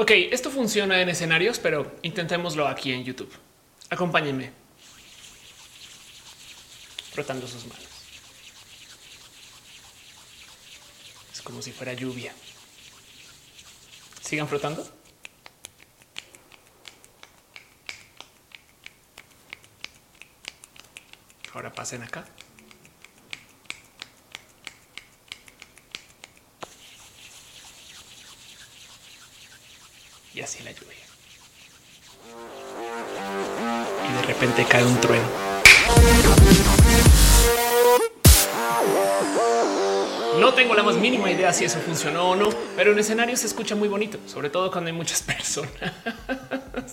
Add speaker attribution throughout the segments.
Speaker 1: Ok, esto funciona en escenarios, pero intentémoslo aquí en YouTube. Acompáñenme. Frotando sus manos. Es como si fuera lluvia. Sigan frotando. Ahora pasen acá. Y así la lluvia. Y de repente cae un trueno. No tengo la más mínima idea si eso funcionó o no, pero en escenario se escucha muy bonito, sobre todo cuando hay muchas personas.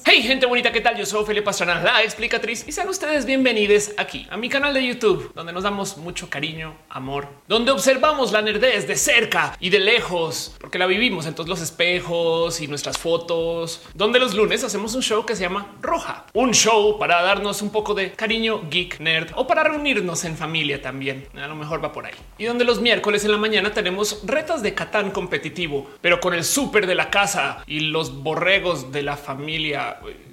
Speaker 1: Hey, gente bonita, ¿qué tal? Yo soy Felipe Pastrana, la explicatriz, y sean ustedes bienvenidos aquí a mi canal de YouTube, donde nos damos mucho cariño, amor, donde observamos la nerdez de cerca y de lejos, porque la vivimos en todos los espejos y nuestras fotos, donde los lunes hacemos un show que se llama Roja, un show para darnos un poco de cariño geek nerd o para reunirnos en familia también. A lo mejor va por ahí. Y donde los miércoles en la mañana tenemos retas de Catán competitivo, pero con el súper de la casa y los borregos de la familia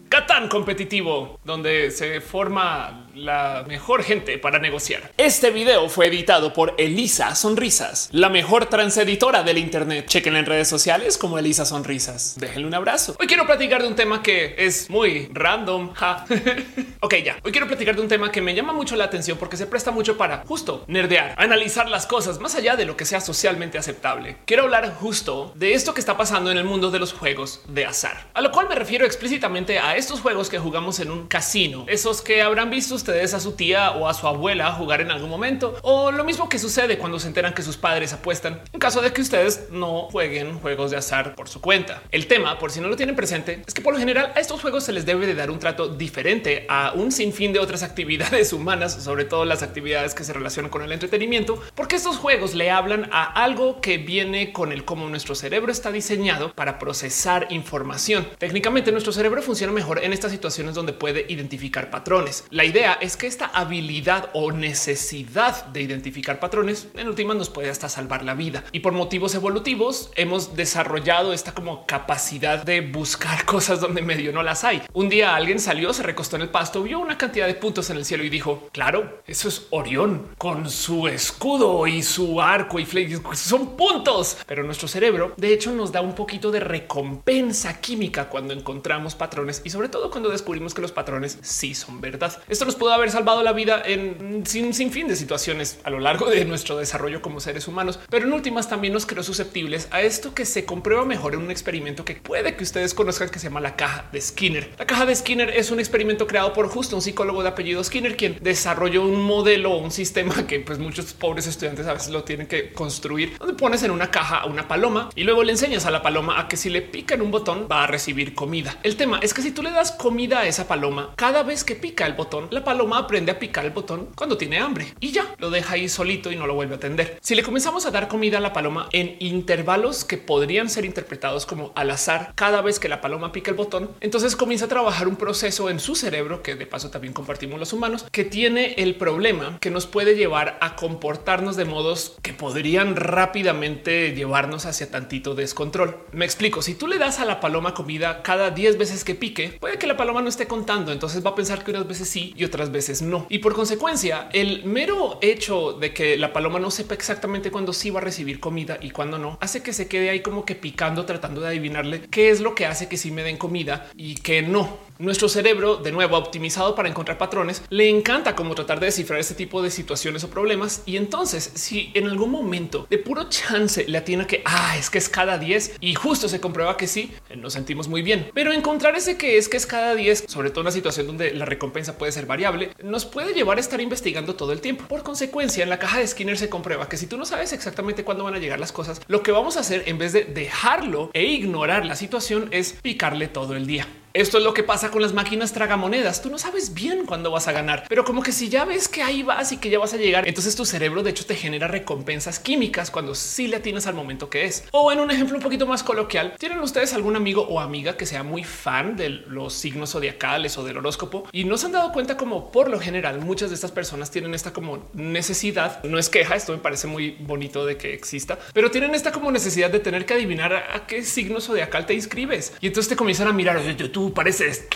Speaker 1: Catán competitivo, donde se forma la mejor gente para negociar. Este video fue editado por Elisa Sonrisas, la mejor transeditora del Internet. Chequen en redes sociales como Elisa Sonrisas. Déjenle un abrazo. Hoy quiero platicar de un tema que es muy random. ok, ya. Hoy quiero platicar de un tema que me llama mucho la atención porque se presta mucho para justo nerdear, analizar las cosas más allá de lo que sea socialmente aceptable. Quiero hablar justo de esto que está pasando en el mundo de los juegos de azar, a lo cual me refiero explícitamente a estos juegos que jugamos en un casino, esos que habrán visto ustedes a su tía o a su abuela jugar en algún momento, o lo mismo que sucede cuando se enteran que sus padres apuestan en caso de que ustedes no jueguen juegos de azar por su cuenta. El tema, por si no lo tienen presente, es que por lo general a estos juegos se les debe de dar un trato diferente a un sinfín de otras actividades humanas, sobre todo las actividades que se relacionan con el entretenimiento, porque estos juegos le hablan a algo que viene con el cómo nuestro cerebro está diseñado para procesar información. Técnicamente nuestro cerebro funciona mejor en estas situaciones donde puede identificar patrones. La idea es que esta habilidad o necesidad de identificar patrones en últimas nos puede hasta salvar la vida. Y por motivos evolutivos hemos desarrollado esta como capacidad de buscar cosas donde medio no las hay. Un día alguien salió, se recostó en el pasto, vio una cantidad de puntos en el cielo y dijo, claro, eso es Orión con su escudo y su arco y son puntos. Pero nuestro cerebro de hecho nos da un poquito de recompensa química cuando encontramos patrones y sobre todo cuando descubrimos que los patrones sí son verdad. Esto nos pudo haber salvado la vida en sin, sin fin de situaciones a lo largo de nuestro desarrollo como seres humanos, pero en últimas también nos creó susceptibles a esto que se comprueba mejor en un experimento que puede que ustedes conozcan que se llama la caja de Skinner. La caja de Skinner es un experimento creado por justo un psicólogo de apellido Skinner, quien desarrolló un modelo, un sistema que pues muchos pobres estudiantes a veces lo tienen que construir, donde pones en una caja a una paloma y luego le enseñas a la paloma a que si le pica en un botón va a recibir comida. El tema es que si tú le das comida a esa paloma, cada vez que pica el botón, la paloma aprende a picar el botón cuando tiene hambre y ya lo deja ahí solito y no lo vuelve a atender. Si le comenzamos a dar comida a la paloma en intervalos que podrían ser interpretados como al azar cada vez que la paloma pica el botón, entonces comienza a trabajar un proceso en su cerebro que de paso también compartimos los humanos que tiene el problema que nos puede llevar a comportarnos de modos que podrían rápidamente llevarnos hacia tantito descontrol. Me explico. Si tú le das a la paloma comida cada 10 veces que pique, puede que la paloma no esté contando. Entonces va a pensar que unas veces sí y otras veces no. Y por consecuencia, el mero hecho de que la paloma no sepa exactamente cuándo sí va a recibir comida y cuándo no, hace que se quede ahí como que picando, tratando de adivinarle qué es lo que hace que sí me den comida y que no. Nuestro cerebro, de nuevo optimizado para encontrar patrones, le encanta como tratar de descifrar este tipo de situaciones o problemas. Y entonces, si en algún momento de puro chance le atina que ah, es que es cada 10 y justo se comprueba que sí, nos sentimos muy bien. Pero encontrar ese que es que es cada 10, sobre todo en una situación donde la recompensa puede ser variable, nos puede llevar a estar investigando todo el tiempo. Por consecuencia, en la caja de Skinner se comprueba que si tú no sabes exactamente cuándo van a llegar las cosas, lo que vamos a hacer en vez de dejarlo e ignorar la situación es picarle todo el día. Esto es lo que pasa con las máquinas tragamonedas. Tú no sabes bien cuándo vas a ganar, pero como que si ya ves que ahí vas y que ya vas a llegar, entonces tu cerebro de hecho te genera recompensas químicas cuando sí le atinas al momento que es. O en un ejemplo un poquito más coloquial, ¿tienen ustedes algún amigo o amiga que sea muy fan de los signos zodiacales o del horóscopo y no se han dado cuenta como por lo general muchas de estas personas tienen esta como necesidad, no es queja, esto me parece muy bonito de que exista, pero tienen esta como necesidad de tener que adivinar a qué signo zodiacal te inscribes y entonces te comienzan a mirar, tú pareces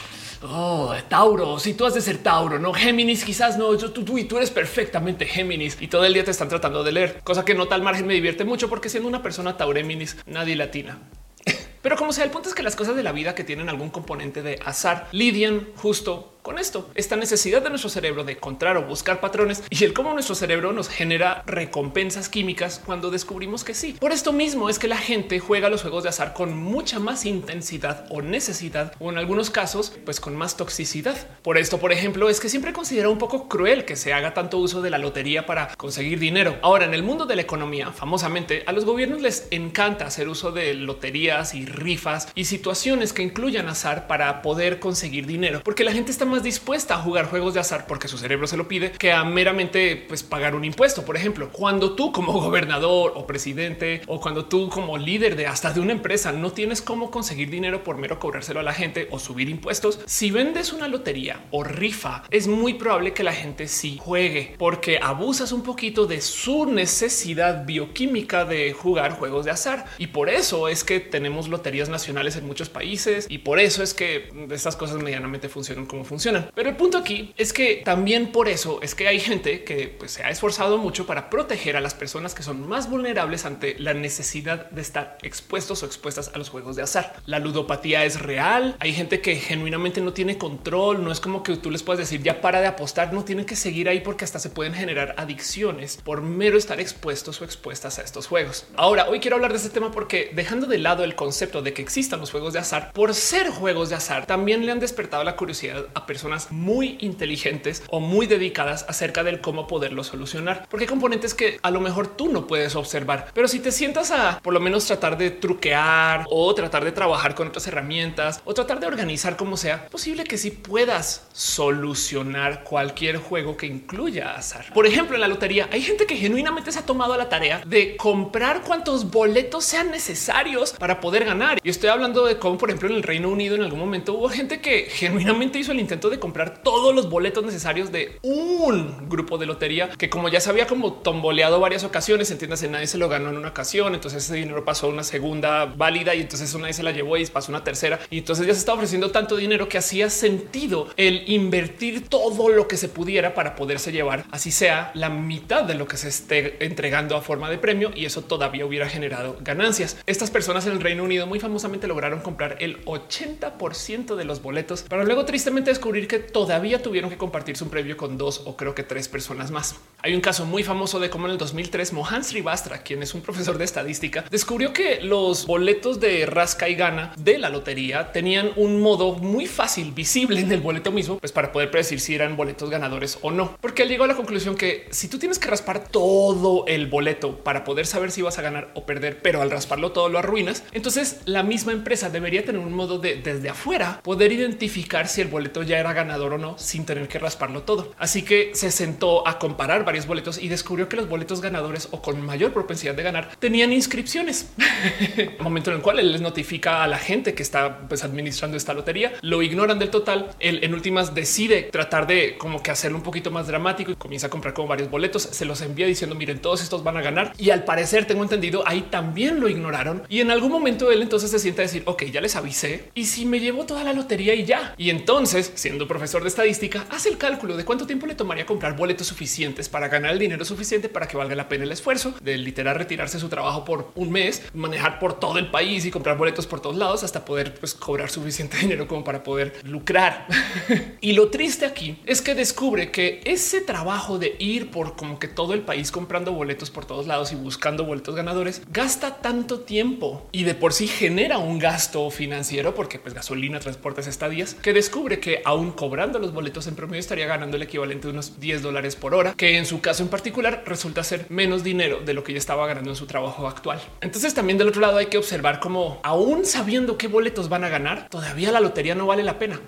Speaker 1: Oh, Tauro, si tú has de ser Tauro, no Géminis, quizás no, yo, tú, tú y tú eres perfectamente Géminis y todo el día te están tratando de leer, cosa que no tal margen me divierte mucho porque siendo una persona Taureminis nadie latina. Pero como sea, el punto es que las cosas de la vida que tienen algún componente de azar lidian justo con esto, esta necesidad de nuestro cerebro de encontrar o buscar patrones y el cómo nuestro cerebro nos genera recompensas químicas cuando descubrimos que sí. Por esto mismo es que la gente juega los juegos de azar con mucha más intensidad o necesidad o en algunos casos pues con más toxicidad. Por esto, por ejemplo, es que siempre considera un poco cruel que se haga tanto uso de la lotería para conseguir dinero. Ahora, en el mundo de la economía, famosamente, a los gobiernos les encanta hacer uso de loterías y rifas y situaciones que incluyan azar para poder conseguir dinero, porque la gente está más dispuesta a jugar juegos de azar porque su cerebro se lo pide que a meramente pues, pagar un impuesto. Por ejemplo, cuando tú como gobernador o presidente o cuando tú como líder de hasta de una empresa no tienes cómo conseguir dinero por mero cobrárselo a la gente o subir impuestos, si vendes una lotería o rifa, es muy probable que la gente sí juegue porque abusas un poquito de su necesidad bioquímica de jugar juegos de azar. Y por eso es que tenemos loterías nacionales en muchos países y por eso es que estas cosas medianamente funcionan como funcionan pero el punto aquí es que también por eso es que hay gente que pues, se ha esforzado mucho para proteger a las personas que son más vulnerables ante la necesidad de estar expuestos o expuestas a los juegos de azar. La ludopatía es real. Hay gente que genuinamente no tiene control. No es como que tú les puedes decir ya para de apostar. No tienen que seguir ahí porque hasta se pueden generar adicciones por mero estar expuestos o expuestas a estos juegos. Ahora, hoy quiero hablar de este tema porque dejando de lado el concepto de que existan los juegos de azar por ser juegos de azar, también le han despertado la curiosidad personas muy inteligentes o muy dedicadas acerca del cómo poderlo solucionar. Porque hay componentes que a lo mejor tú no puedes observar, pero si te sientas a por lo menos tratar de truquear o tratar de trabajar con otras herramientas o tratar de organizar como sea, posible que sí puedas solucionar cualquier juego que incluya azar. Por ejemplo, en la lotería hay gente que genuinamente se ha tomado la tarea de comprar cuantos boletos sean necesarios para poder ganar. Y estoy hablando de cómo, por ejemplo, en el Reino Unido en algún momento hubo gente que genuinamente hizo el intento de comprar todos los boletos necesarios de un grupo de lotería que como ya se había como tomboleado varias ocasiones, entiéndase, nadie se lo ganó en una ocasión, entonces ese dinero pasó a una segunda válida y entonces nadie se la llevó y pasó una tercera y entonces ya se estaba ofreciendo tanto dinero que hacía sentido el invertir todo lo que se pudiera para poderse llevar, así sea la mitad de lo que se esté entregando a forma de premio y eso todavía hubiera generado ganancias. Estas personas en el Reino Unido muy famosamente lograron comprar el 80% de los boletos para luego tristemente descubrir que todavía tuvieron que compartirse un previo con dos o creo que tres personas más. Hay un caso muy famoso de cómo en el 2003 Mohan Srivastra, quien es un profesor de estadística, descubrió que los boletos de rasca y gana de la lotería tenían un modo muy fácil, visible en el boleto mismo, pues para poder predecir si eran boletos ganadores o no. Porque él llegó a la conclusión que si tú tienes que raspar todo el boleto para poder saber si vas a ganar o perder, pero al rasparlo todo lo arruinas, entonces la misma empresa debería tener un modo de desde afuera poder identificar si el boleto ya era ganador o no sin tener que rasparlo todo. Así que se sentó a comparar varios boletos y descubrió que los boletos ganadores o con mayor propensidad de ganar tenían inscripciones. Momento en el cual él les notifica a la gente que está pues, administrando esta lotería, lo ignoran del total. Él en últimas decide tratar de como que hacerlo un poquito más dramático y comienza a comprar como varios boletos. Se los envía diciendo miren, todos estos van a ganar. Y al parecer tengo entendido ahí también lo ignoraron. Y en algún momento él entonces se siente a decir ok, ya les avisé y si me llevo toda la lotería y ya. Y entonces siendo profesor de estadística, hace el cálculo de cuánto tiempo le tomaría comprar boletos suficientes para ganar el dinero suficiente para que valga la pena el esfuerzo de literal retirarse su trabajo por un mes, manejar por todo el país y comprar boletos por todos lados hasta poder pues, cobrar suficiente dinero como para poder lucrar. y lo triste aquí es que descubre que ese trabajo de ir por como que todo el país comprando boletos por todos lados y buscando boletos ganadores gasta tanto tiempo y de por sí genera un gasto financiero porque pues gasolina, transportes, estadías que descubre que aún cobrando los boletos en promedio estaría ganando el equivalente de unos 10 dólares por hora, que en su caso en particular resulta ser menos dinero de lo que ya estaba ganando en su trabajo actual. Entonces también del otro lado hay que observar cómo aún sabiendo qué boletos van a ganar, todavía la lotería no vale la pena.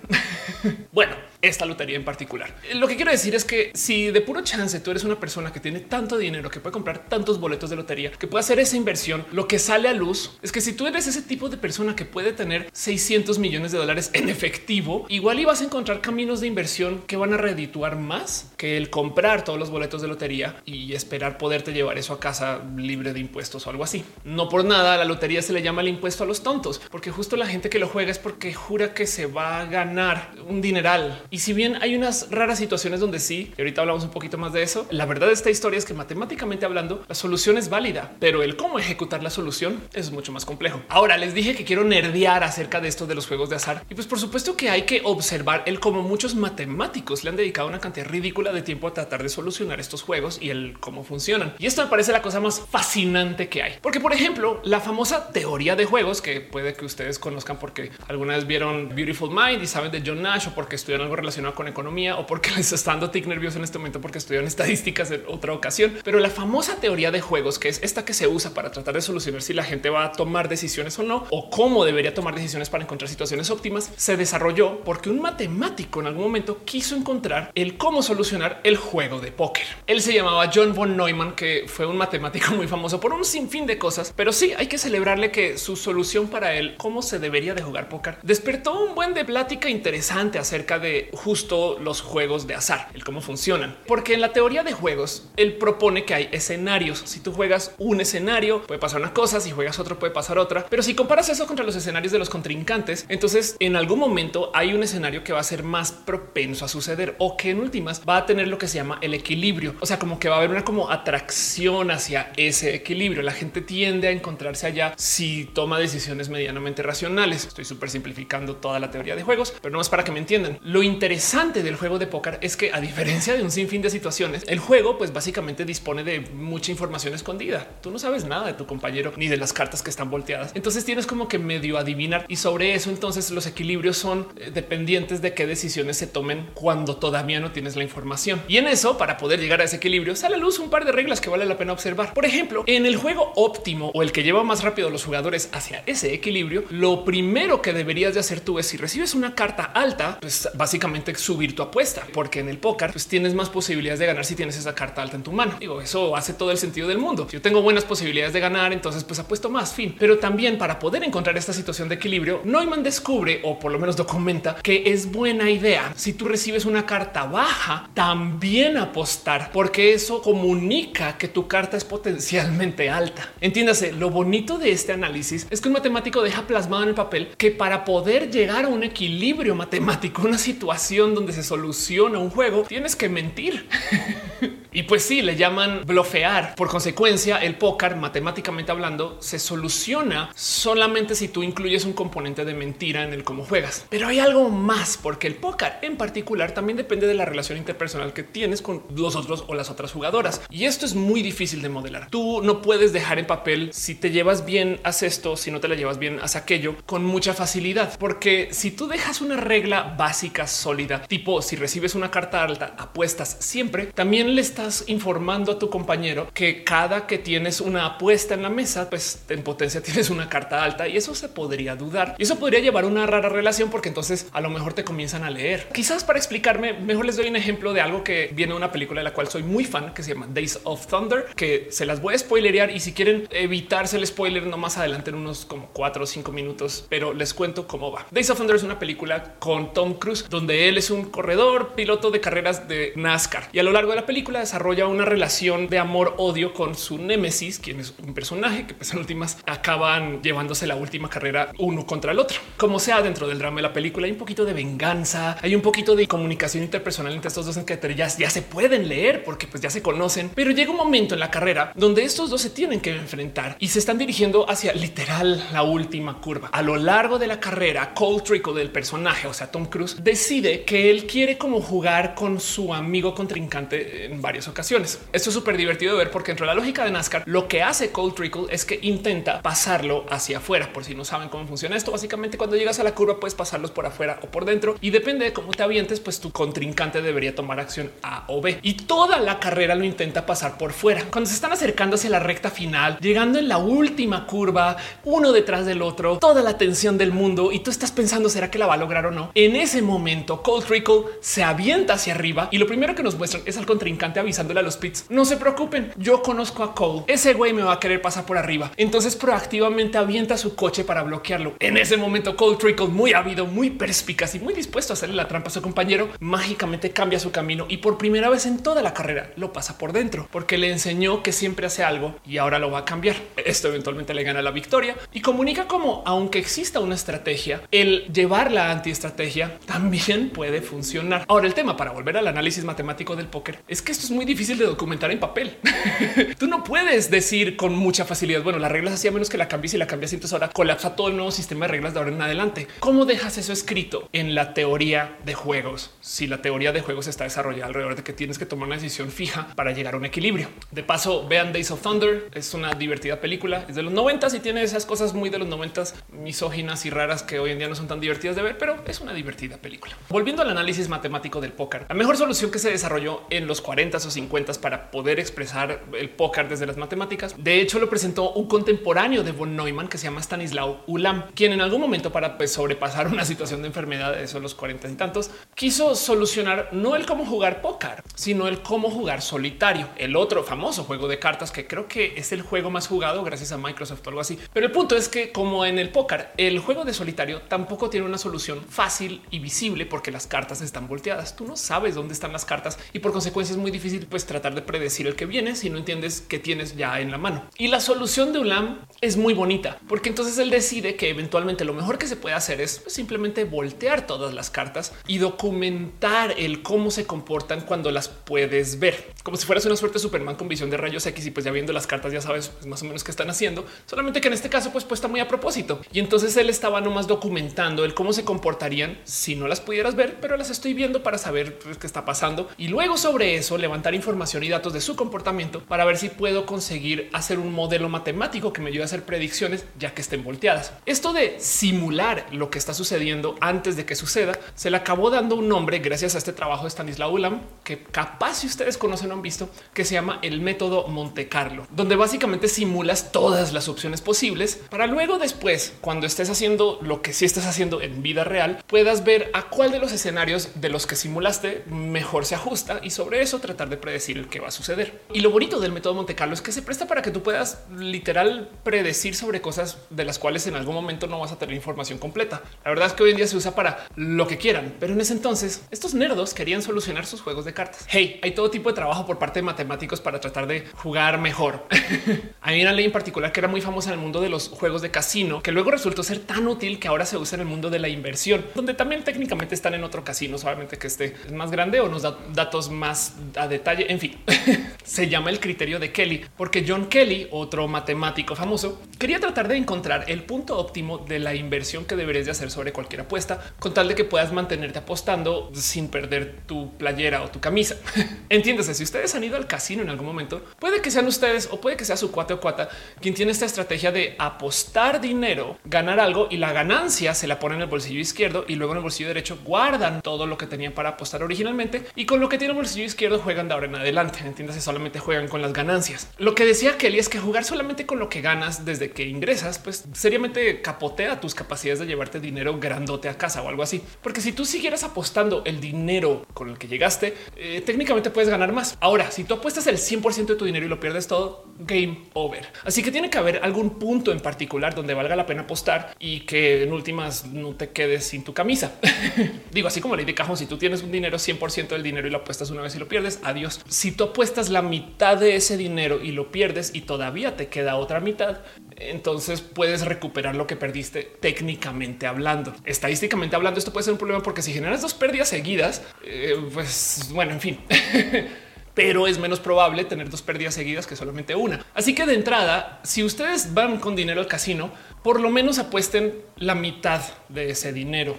Speaker 1: bueno, esta lotería en particular. Lo que quiero decir es que si de puro chance tú eres una persona que tiene tanto dinero que puede comprar tantos boletos de lotería, que puede hacer esa inversión, lo que sale a luz es que si tú eres ese tipo de persona que puede tener 600 millones de dólares en efectivo, igual ibas a encontrar caminos de inversión que van a redituar más que el comprar todos los boletos de lotería y esperar poderte llevar eso a casa libre de impuestos o algo así. No por nada la lotería se le llama el impuesto a los tontos, porque justo la gente que lo juega es porque jura que se va a ganar un dineral y si bien hay unas raras situaciones donde sí, y ahorita hablamos un poquito más de eso, la verdad de esta historia es que matemáticamente hablando, la solución es válida, pero el cómo ejecutar la solución es mucho más complejo. Ahora les dije que quiero nerdear acerca de esto de los juegos de azar y pues por supuesto que hay que observar el cómo muchos matemáticos le han dedicado una cantidad ridícula de tiempo a tratar de solucionar estos juegos y el cómo funcionan. Y esto me parece la cosa más fascinante que hay, porque por ejemplo, la famosa teoría de juegos que puede que ustedes conozcan porque alguna vez vieron Beautiful Mind y saben de John Nash o porque estudian algo relacionado con economía o porque les está dando tic nervioso en este momento porque estudian estadísticas en otra ocasión. Pero la famosa teoría de juegos, que es esta que se usa para tratar de solucionar si la gente va a tomar decisiones o no, o cómo debería tomar decisiones para encontrar situaciones óptimas, se desarrolló porque un matemático en algún momento quiso encontrar el cómo solucionar el juego de póker. Él se llamaba John von Neumann, que fue un matemático muy famoso por un sinfín de cosas, pero sí hay que celebrarle que su solución para él, cómo se debería de jugar póker, despertó un buen de plática interesante acerca de justo los juegos de azar, el cómo funcionan. Porque en la teoría de juegos, él propone que hay escenarios. Si tú juegas un escenario, puede pasar una cosa, si juegas otro, puede pasar otra. Pero si comparas eso contra los escenarios de los contrincantes, entonces en algún momento hay un escenario que va a ser más propenso a suceder o que en últimas va a tener lo que se llama el equilibrio. O sea, como que va a haber una como atracción hacia ese equilibrio. La gente tiende a encontrarse allá si toma decisiones medianamente racionales. Estoy súper simplificando toda la teoría de juegos, pero no es para que me entiendan. Lo interesante del juego de póker es que a diferencia de un sinfín de situaciones, el juego pues básicamente dispone de mucha información escondida. Tú no sabes nada de tu compañero ni de las cartas que están volteadas. Entonces tienes como que medio adivinar y sobre eso entonces los equilibrios son eh, dependientes de qué decisiones se tomen cuando todavía no tienes la información. Y en eso, para poder llegar a ese equilibrio, sale a luz un par de reglas que vale la pena observar. Por ejemplo, en el juego óptimo o el que lleva más rápido a los jugadores hacia ese equilibrio, lo primero que deberías de hacer tú es si recibes una carta alta, pues básicamente subir tu apuesta, porque en el póker pues tienes más posibilidades de ganar si tienes esa carta alta en tu mano. Digo, eso hace todo el sentido del mundo. Si yo tengo buenas posibilidades de ganar, entonces pues apuesto más, fin. Pero también para poder encontrar esta situación de equilibrio, Neumann descubre o por lo menos documenta que es buena idea si tú recibes una carta baja, también apostar, porque eso comunica que tu carta es potencialmente alta. Entiéndase, lo bonito de este análisis es que un matemático deja plasmado en el papel que para poder llegar a un equilibrio matemático, una situación donde se soluciona un juego, tienes que mentir. y pues sí, le llaman bloquear. Por consecuencia, el póker, matemáticamente hablando, se soluciona solamente si tú incluyes un componente de mentira en el cómo juegas. Pero hay algo más, porque el póker en particular también depende de la relación interpersonal que tienes con los otros o las otras jugadoras. Y esto es muy difícil de modelar. Tú no puedes dejar en papel si te llevas bien, haz esto, si no te la llevas bien, haz aquello con mucha facilidad. Porque si tú dejas una regla básica sólida, tipo si recibes una carta alta, apuestas siempre, también le estás informando a tu compañero que cada que tienes una apuesta en la mesa, pues en potencia tienes una carta alta y eso se podría dudar. Y eso podría llevar una rara relación porque entonces a lo mejor te comienzan a leer. Quizás para explicarme, mejor les doy un ejemplo de algo que viene de una película de la cual soy muy fan, que se llama Days of Thunder, que se las voy a spoilerear y si quieren evitarse el spoiler, no más adelante en unos como cuatro o cinco minutos, pero les cuento cómo va. Days of Thunder es una película con Tom Cruise donde él es un corredor, piloto de carreras de NASCAR. Y a lo largo de la película desarrolla una relación de amor-odio con su némesis, quien es un personaje que pues, en últimas acaban llevándose la última carrera uno contra el otro. Como sea dentro del drama de la película, hay un poquito de venganza, hay un poquito de comunicación interpersonal entre estos dos que ya, se pueden leer porque pues ya se conocen, pero llega un momento en la carrera donde estos dos se tienen que enfrentar y se están dirigiendo hacia literal la última curva. A lo largo de la carrera, Cole Trickle del personaje, o sea, Tom Cruise, decide que él quiere como jugar con su amigo contrincante en varios varias ocasiones. Esto es súper divertido de ver porque dentro de la lógica de NASCAR, lo que hace Cold Trickle es que intenta pasarlo hacia afuera. Por si no saben cómo funciona esto, básicamente cuando llegas a la curva puedes pasarlos por afuera o por dentro y depende de cómo te avientes, pues tu contrincante debería tomar acción A o B. Y toda la carrera lo intenta pasar por fuera. Cuando se están acercando hacia la recta final, llegando en la última curva, uno detrás del otro, toda la tensión del mundo y tú estás pensando, ¿será que la va a lograr o no? En ese momento, Cold Trickle se avienta hacia arriba y lo primero que nos muestran es al contrincante avisándole a los pits. No se preocupen, yo conozco a Cole. Ese güey me va a querer pasar por arriba. Entonces proactivamente avienta su coche para bloquearlo. En ese momento, Cold Trickle, muy ávido, muy perspicaz y muy dispuesto a hacerle la trampa a su compañero, mágicamente cambia su camino y por primera vez en toda la carrera lo pasa por dentro porque le enseñó que siempre hace algo y ahora lo va a cambiar. Esto eventualmente le gana la victoria y comunica como aunque exista una estrategia, el llevar la antiestrategia también puede funcionar. Ahora el tema para volver al análisis matemático del póker es que esto es muy difícil de documentar en papel. Tú no puedes decir con mucha facilidad, bueno, las reglas hacía menos que la cambies y la cambias, entonces ahora colapsa todo el nuevo sistema de reglas de ahora en adelante. ¿Cómo dejas eso escrito en la teoría de juegos? Si la teoría de juegos está desarrollada alrededor de que tienes que tomar una decisión fija para llegar a un equilibrio. De paso, vean Days of Thunder, es una divertida película, es de los noventas y tiene esas cosas muy de los noventas misóginas y raras que hoy en día no son tan divertidas de ver, pero es una divertida película. Volviendo al análisis matemático del póker, la mejor solución que se desarrolló en los 40 o 50 para poder expresar el póker desde las matemáticas, de hecho lo presentó un contemporáneo de von Neumann que se llama Stanislaw Ulam, quien en algún momento para pues, sobrepasar una situación de enfermedad de esos los 40 y tantos, quiso solucionar no el cómo jugar póker, sino el cómo jugar solitario, el otro famoso juego de cartas que creo que es el juego más jugado gracias a Microsoft o algo así. Pero el punto es que como en el póker, el juego de solitario tampoco tiene una solución fácil y visible porque las cartas están volteadas. Tú no sabes dónde están las cartas y por consecuencia es muy difícil pues tratar de predecir el que viene si no entiendes qué tienes ya en la mano. Y la solución de Ulam es muy bonita porque entonces él decide que eventualmente lo mejor que se puede hacer es pues, simplemente voltear todas las cartas y documentar el cómo se comportan cuando las puedes ver, como si fueras una suerte de Superman con visión de rayos X y pues ya viendo las cartas ya sabes pues, más o menos qué están haciendo, solamente que en este caso pues puesta muy a propósito. Y entonces él estaba nomás documentando el cómo se comportarían si no las pudieras ver, pero las estoy viendo para saber pues, qué está pasando y luego sobre eso información y datos de su comportamiento para ver si puedo conseguir hacer un modelo matemático que me ayude a hacer predicciones ya que estén volteadas. Esto de simular lo que está sucediendo antes de que suceda se le acabó dando un nombre gracias a este trabajo de Stanislaw Ulam que capaz si ustedes conocen o han visto que se llama el método Monte Carlo, donde básicamente simulas todas las opciones posibles para luego después cuando estés haciendo lo que sí estás haciendo en vida real puedas ver a cuál de los escenarios de los que simulaste mejor se ajusta y sobre eso tratar de predecir que va a suceder. Y lo bonito del método Monte Carlo es que se presta para que tú puedas literal predecir sobre cosas de las cuales en algún momento no vas a tener información completa. La verdad es que hoy en día se usa para lo que quieran, pero en ese entonces estos nerdos querían solucionar sus juegos de cartas. Hey, hay todo tipo de trabajo por parte de matemáticos para tratar de jugar mejor. hay una ley en particular que era muy famosa en el mundo de los juegos de casino, que luego resultó ser tan útil que ahora se usa en el mundo de la inversión, donde también técnicamente están en otro casino, solamente que este es más grande o nos da datos más a. En fin, se llama el criterio de Kelly, porque John Kelly, otro matemático famoso, quería tratar de encontrar el punto óptimo de la inversión que deberías de hacer sobre cualquier apuesta, con tal de que puedas mantenerte apostando sin perder tu playera o tu camisa. Entiéndase, si ustedes han ido al casino en algún momento, puede que sean ustedes o puede que sea su cuate o cuata quien tiene esta estrategia de apostar dinero, ganar algo y la ganancia se la pone en el bolsillo izquierdo y luego en el bolsillo derecho guardan todo lo que tenían para apostar originalmente y con lo que tiene el bolsillo izquierdo juegan de ahora en adelante. Entiéndase, solamente juegan con las ganancias. Lo que decía Kelly es que jugar solamente con lo que ganas desde que ingresas, pues seriamente capotea tus capacidades de llevarte dinero grandote a casa o algo así. Porque si tú siguieras apostando el dinero con el que llegaste, eh, técnicamente puedes ganar más. Ahora, si tú apuestas el 100% de tu dinero y lo pierdes todo, game over. Así que tiene que haber algún punto en particular donde valga la pena apostar y que en últimas no te quedes sin tu camisa. Digo, así como le de cajón, si tú tienes un dinero 100% del dinero y lo apuestas una vez y lo pierdes, adiós. Si tú apuestas la mitad de ese dinero y lo pierdes y todavía te queda otra mitad, entonces puedes recuperar lo que perdiste técnicamente hablando. Estadísticamente hablando, esto puede ser un problema porque si generas dos pérdidas seguidas, eh, pues bueno, en fin. pero es menos probable tener dos pérdidas seguidas que solamente una. Así que de entrada, si ustedes van con dinero al casino, por lo menos apuesten la mitad de ese dinero.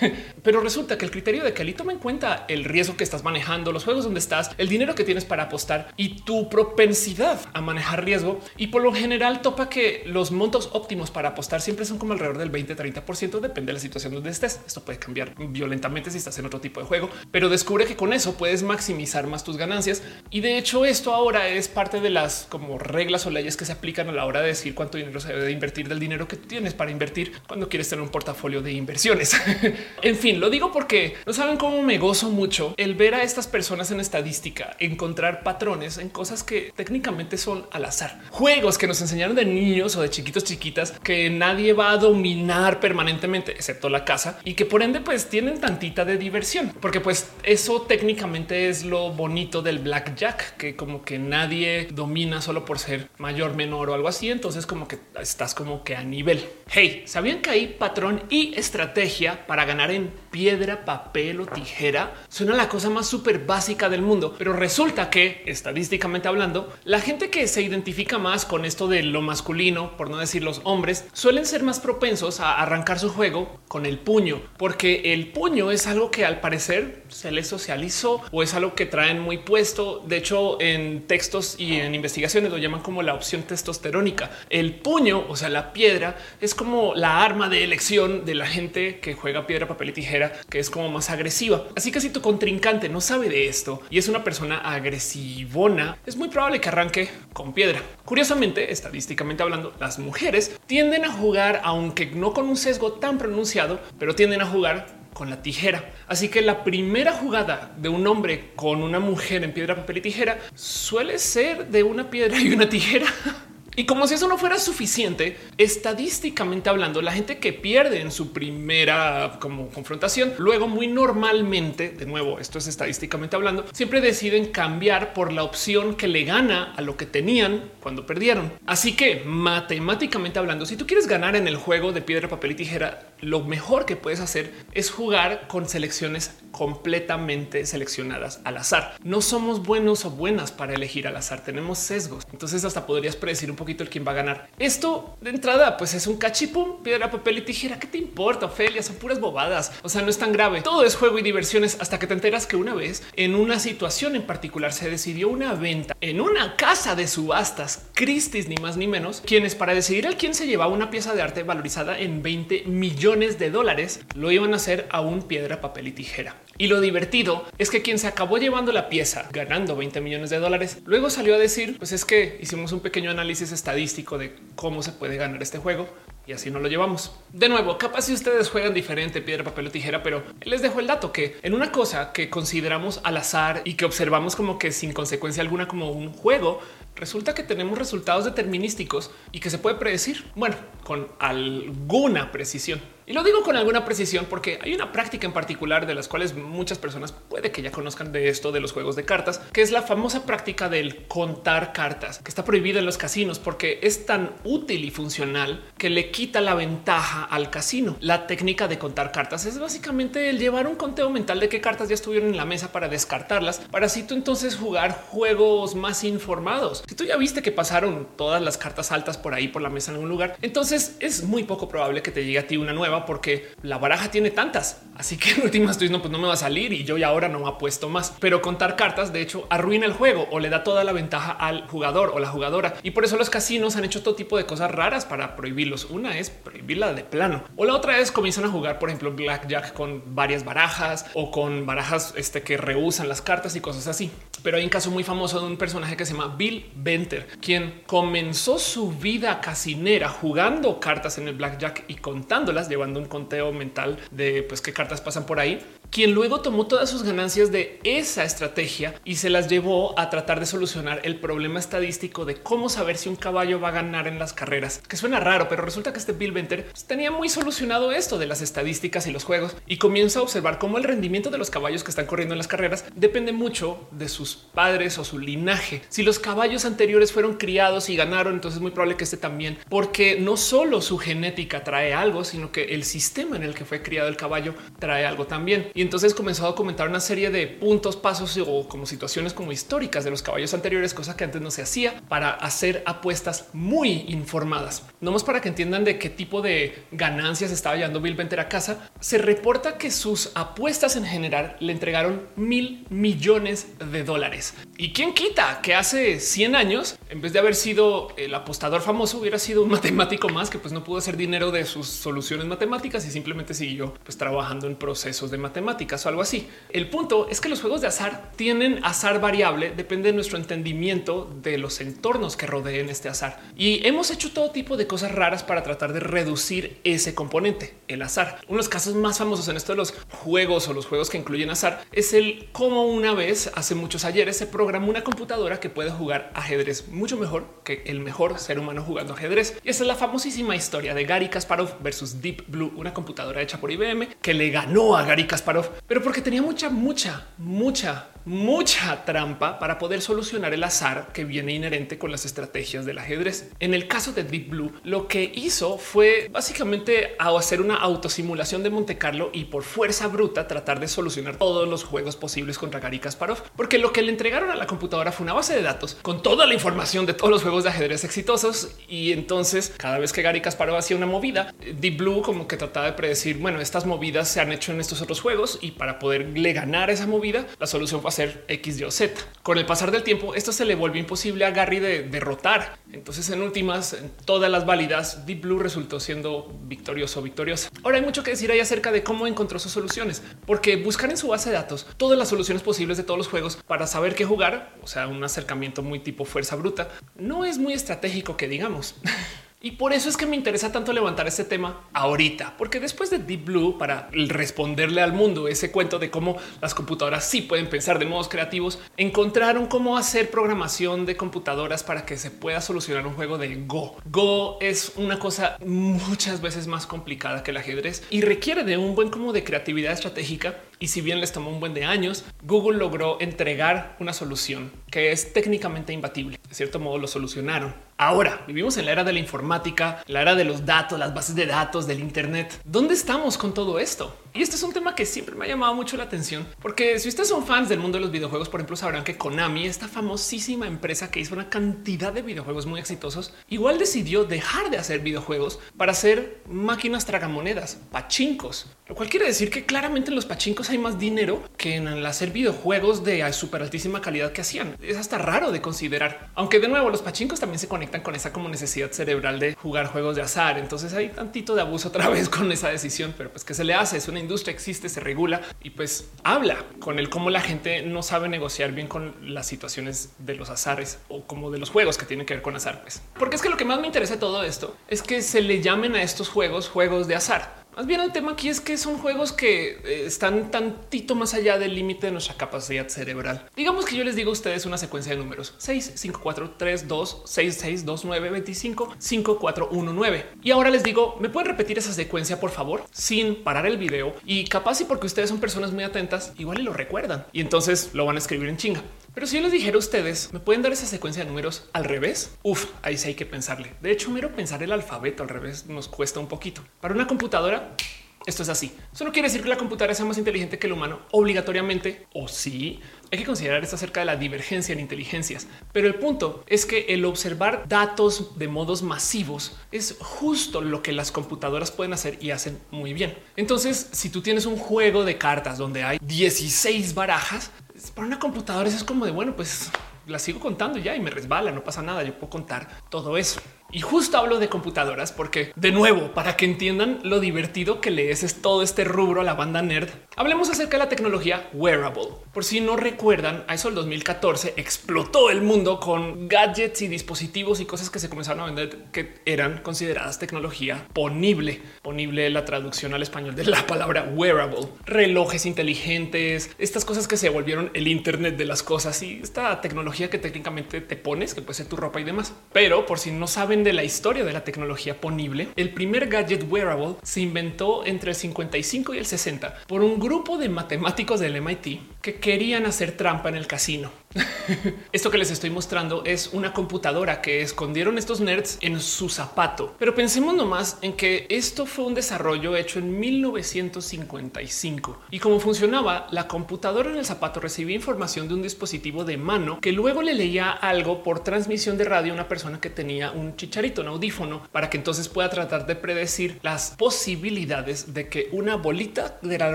Speaker 1: Pero resulta que el criterio de Kelly toma en cuenta el riesgo que estás manejando, los juegos donde estás, el dinero que tienes para apostar y tu propensidad a manejar riesgo. Y por lo general topa que los montos óptimos para apostar siempre son como alrededor del 20, 30 por ciento, depende de la situación donde estés. Esto puede cambiar violentamente si estás en otro tipo de juego, pero descubre que con eso puedes maximizar más tus ganancias. Y de hecho, esto ahora es parte de las como reglas o leyes que se aplican a la hora de decir cuánto dinero se debe de invertir del dinero que tienes para invertir cuando quieres tener un portafolio de inversiones. en fin, lo digo porque no saben cómo me gozo mucho el ver a estas personas en estadística encontrar patrones en cosas que técnicamente son al azar. Juegos que nos enseñaron de niños o de chiquitos chiquitas que nadie va a dominar permanentemente, excepto la casa y que por ende pues tienen tantita de diversión, porque pues eso técnicamente es lo bonito del blackjack, que como que nadie domina solo por ser mayor, menor o algo así. Entonces como que estás como que a nivel. Hey, ¿sabían que hay patrón y estrategia para ganar en piedra, papel o tijera? Suena la cosa más súper básica del mundo, pero resulta que estadísticamente hablando, la gente que se identifica más con esto de lo masculino, por no decir los hombres, suelen ser más propensos a arrancar su juego con el puño, porque el puño es algo que al parecer se les socializó o es algo que traen muy puesto. De hecho, en textos y en investigaciones lo llaman como la opción testosterónica. El puño, o sea, la piedra, es como la arma de elección de la gente que juega piedra, papel y tijera, que es como más agresiva. Así que si tu contrincante no sabe de esto y es una persona agresivona, es muy probable que arranque con piedra. Curiosamente, estadísticamente hablando, las mujeres tienden a jugar, aunque no con un sesgo tan pronunciado, pero tienden a jugar con la tijera. Así que la primera jugada de un hombre con una mujer en piedra, papel y tijera suele ser de una piedra y una tijera. Y como si eso no fuera suficiente, estadísticamente hablando, la gente que pierde en su primera como confrontación, luego muy normalmente, de nuevo, esto es estadísticamente hablando, siempre deciden cambiar por la opción que le gana a lo que tenían cuando perdieron. Así que matemáticamente hablando, si tú quieres ganar en el juego de piedra, papel y tijera, lo mejor que puedes hacer es jugar con selecciones completamente seleccionadas al azar. No somos buenos o buenas para elegir al azar, tenemos sesgos. Entonces hasta podrías predecir un poquito el quién va a ganar. Esto de entrada, pues es un cachipum, piedra, papel y tijera. ¿Qué te importa, Ophelia? Son puras bobadas. O sea, no es tan grave. Todo es juego y diversiones hasta que te enteras que una vez en una situación en particular se decidió una venta en una casa de subastas, Christie's ni más ni menos, quienes para decidir el quién se llevaba una pieza de arte valorizada en 20 millones de dólares lo iban a hacer a un piedra, papel y tijera. Y lo divertido es que quien se acabó llevando la pieza ganando 20 millones de dólares, luego salió a decir, pues es que hicimos un pequeño análisis estadístico de cómo se puede ganar este juego y así no lo llevamos. De nuevo, capaz si ustedes juegan diferente piedra, papel o tijera, pero les dejo el dato que en una cosa que consideramos al azar y que observamos como que sin consecuencia alguna como un juego, resulta que tenemos resultados determinísticos y que se puede predecir, bueno, con alguna precisión. Y lo digo con alguna precisión porque hay una práctica en particular de las cuales muchas personas puede que ya conozcan de esto de los juegos de cartas, que es la famosa práctica del contar cartas, que está prohibida en los casinos porque es tan útil y funcional que le quita la ventaja al casino. La técnica de contar cartas es básicamente el llevar un conteo mental de qué cartas ya estuvieron en la mesa para descartarlas, para así tú entonces jugar juegos más informados. Si tú ya viste que pasaron todas las cartas altas por ahí por la mesa en algún lugar, entonces es muy poco probable que te llegue a ti una nueva porque la baraja tiene tantas. Así que en últimas no, pues no me va a salir y yo ya ahora no apuesto más. Pero contar cartas, de hecho, arruina el juego o le da toda la ventaja al jugador o la jugadora. Y por eso los casinos han hecho todo tipo de cosas raras para prohibirlos. Una es prohibirla de plano o la otra es comienzan a jugar, por ejemplo, blackjack con varias barajas o con barajas este, que rehusan las cartas y cosas así. Pero hay un caso muy famoso de un personaje que se llama Bill Benter, quien comenzó su vida casinera jugando cartas en el blackjack y contándolas, llevando un conteo mental de pues qué cartas pasan por ahí quien luego tomó todas sus ganancias de esa estrategia y se las llevó a tratar de solucionar el problema estadístico de cómo saber si un caballo va a ganar en las carreras, que suena raro, pero resulta que este Bill Venter tenía muy solucionado esto de las estadísticas y los juegos y comienza a observar cómo el rendimiento de los caballos que están corriendo en las carreras depende mucho de sus padres o su linaje. Si los caballos anteriores fueron criados y ganaron, entonces es muy probable que este también, porque no solo su genética trae algo, sino que el sistema en el que fue criado el caballo trae algo también. Entonces comenzó a documentar una serie de puntos, pasos o como situaciones como históricas de los caballos anteriores, cosa que antes no se hacía para hacer apuestas muy informadas. No más para que entiendan de qué tipo de ganancias estaba llevando Bill Venter a casa. Se reporta que sus apuestas en general le entregaron mil millones de dólares. ¿Y quién quita que hace 100 años, en vez de haber sido el apostador famoso, hubiera sido un matemático más que pues no pudo hacer dinero de sus soluciones matemáticas y simplemente siguió pues trabajando en procesos de matemáticas o algo así. El punto es que los juegos de azar tienen azar variable, depende de nuestro entendimiento de los entornos que rodeen este azar. Y hemos hecho todo tipo de cosas raras para tratar de reducir ese componente, el azar. Uno de los casos más famosos en esto de los juegos o los juegos que incluyen azar es el cómo una vez hace muchos ayeres se programó una computadora que puede jugar ajedrez mucho mejor que el mejor ser humano jugando ajedrez. Y esa es la famosísima historia de Gary Kasparov versus Deep Blue, una computadora hecha por IBM que le ganó a Gary Kasparov, pero porque tenía mucha, mucha, mucha mucha trampa para poder solucionar el azar que viene inherente con las estrategias del ajedrez. En el caso de Deep Blue, lo que hizo fue básicamente hacer una autosimulación de Monte Carlo y por fuerza bruta tratar de solucionar todos los juegos posibles contra Gary Kasparov, porque lo que le entregaron a la computadora fue una base de datos con toda la información de todos los juegos de ajedrez exitosos. Y entonces, cada vez que Gary Kasparov hacía una movida, Deep Blue como que trataba de predecir, bueno, estas movidas se han hecho en estos otros juegos y para poderle ganar esa movida, la solución fue hacer X, Y o Z. Con el pasar del tiempo, esto se le volvió imposible a Gary de derrotar. Entonces, en últimas, en todas las válidas, Deep Blue resultó siendo victorioso victoriosa. Ahora hay mucho que decir ahí acerca de cómo encontró sus soluciones, porque buscar en su base de datos todas las soluciones posibles de todos los juegos para saber qué jugar, o sea, un acercamiento muy tipo fuerza bruta, no es muy estratégico que digamos. Y por eso es que me interesa tanto levantar este tema ahorita, porque después de Deep Blue, para responderle al mundo ese cuento de cómo las computadoras sí pueden pensar de modos creativos, encontraron cómo hacer programación de computadoras para que se pueda solucionar un juego de Go. Go es una cosa muchas veces más complicada que el ajedrez y requiere de un buen como de creatividad estratégica. Y si bien les tomó un buen de años, Google logró entregar una solución que es técnicamente imbatible. De cierto modo lo solucionaron. Ahora vivimos en la era de la informática, la era de los datos, las bases de datos del Internet. ¿Dónde estamos con todo esto? Y este es un tema que siempre me ha llamado mucho la atención, porque si ustedes son fans del mundo de los videojuegos, por ejemplo, sabrán que Konami, esta famosísima empresa que hizo una cantidad de videojuegos muy exitosos, igual decidió dejar de hacer videojuegos para hacer máquinas tragamonedas, pachincos, lo cual quiere decir que claramente en los pachincos hay más dinero que en hacer videojuegos de súper altísima calidad que hacían. Es hasta raro de considerar, aunque de nuevo los pachincos también se conectan con esa como necesidad cerebral de jugar juegos de azar. Entonces hay tantito de abuso otra vez con esa decisión, pero pues que se le hace. Es una industria, existe, se regula y pues habla con el cómo la gente no sabe negociar bien con las situaciones de los azares o como de los juegos que tienen que ver con azar. Pues porque es que lo que más me interesa de todo esto es que se le llamen a estos juegos juegos de azar más bien el tema aquí es que son juegos que eh, están tantito más allá del límite de nuestra capacidad cerebral. Digamos que yo les digo a ustedes una secuencia de números 6, 5, 4, 3, 2, 6, 6, 2, 9, 25, 5, 4, 1, 9. Y ahora les digo, ¿me pueden repetir esa secuencia, por favor? Sin parar el video y capaz y porque ustedes son personas muy atentas, igual y lo recuerdan y entonces lo van a escribir en chinga. Pero si yo les dijera a ustedes, ¿me pueden dar esa secuencia de números al revés? Uf, ahí sí hay que pensarle. De hecho, mero pensar el alfabeto al revés nos cuesta un poquito. Para una computadora, esto es así. Eso no quiere decir que la computadora sea más inteligente que el humano obligatoriamente, o sí. Hay que considerar esto acerca de la divergencia en inteligencias. Pero el punto es que el observar datos de modos masivos es justo lo que las computadoras pueden hacer y hacen muy bien. Entonces, si tú tienes un juego de cartas donde hay 16 barajas, para una computadora eso es como de bueno, pues la sigo contando ya y me resbala, no pasa nada. Yo puedo contar todo eso. Y justo hablo de computadoras porque, de nuevo, para que entiendan lo divertido que le es todo este rubro a la banda nerd, hablemos acerca de la tecnología wearable. Por si no recuerdan, a eso el 2014 explotó el mundo con gadgets y dispositivos y cosas que se comenzaron a vender que eran consideradas tecnología ponible. Ponible la traducción al español de la palabra wearable. Relojes inteligentes, estas cosas que se volvieron el Internet de las cosas y esta tecnología que técnicamente te pones, que puede ser tu ropa y demás. Pero por si no saben de la historia de la tecnología ponible, el primer gadget wearable se inventó entre el 55 y el 60 por un grupo de matemáticos del MIT que querían hacer trampa en el casino. Esto que les estoy mostrando es una computadora que escondieron estos nerds en su zapato. Pero pensemos nomás en que esto fue un desarrollo hecho en 1955 y cómo funcionaba la computadora en el zapato recibía información de un dispositivo de mano que luego le leía algo por transmisión de radio a una persona que tenía un chicharito, un audífono, para que entonces pueda tratar de predecir las posibilidades de que una bolita de la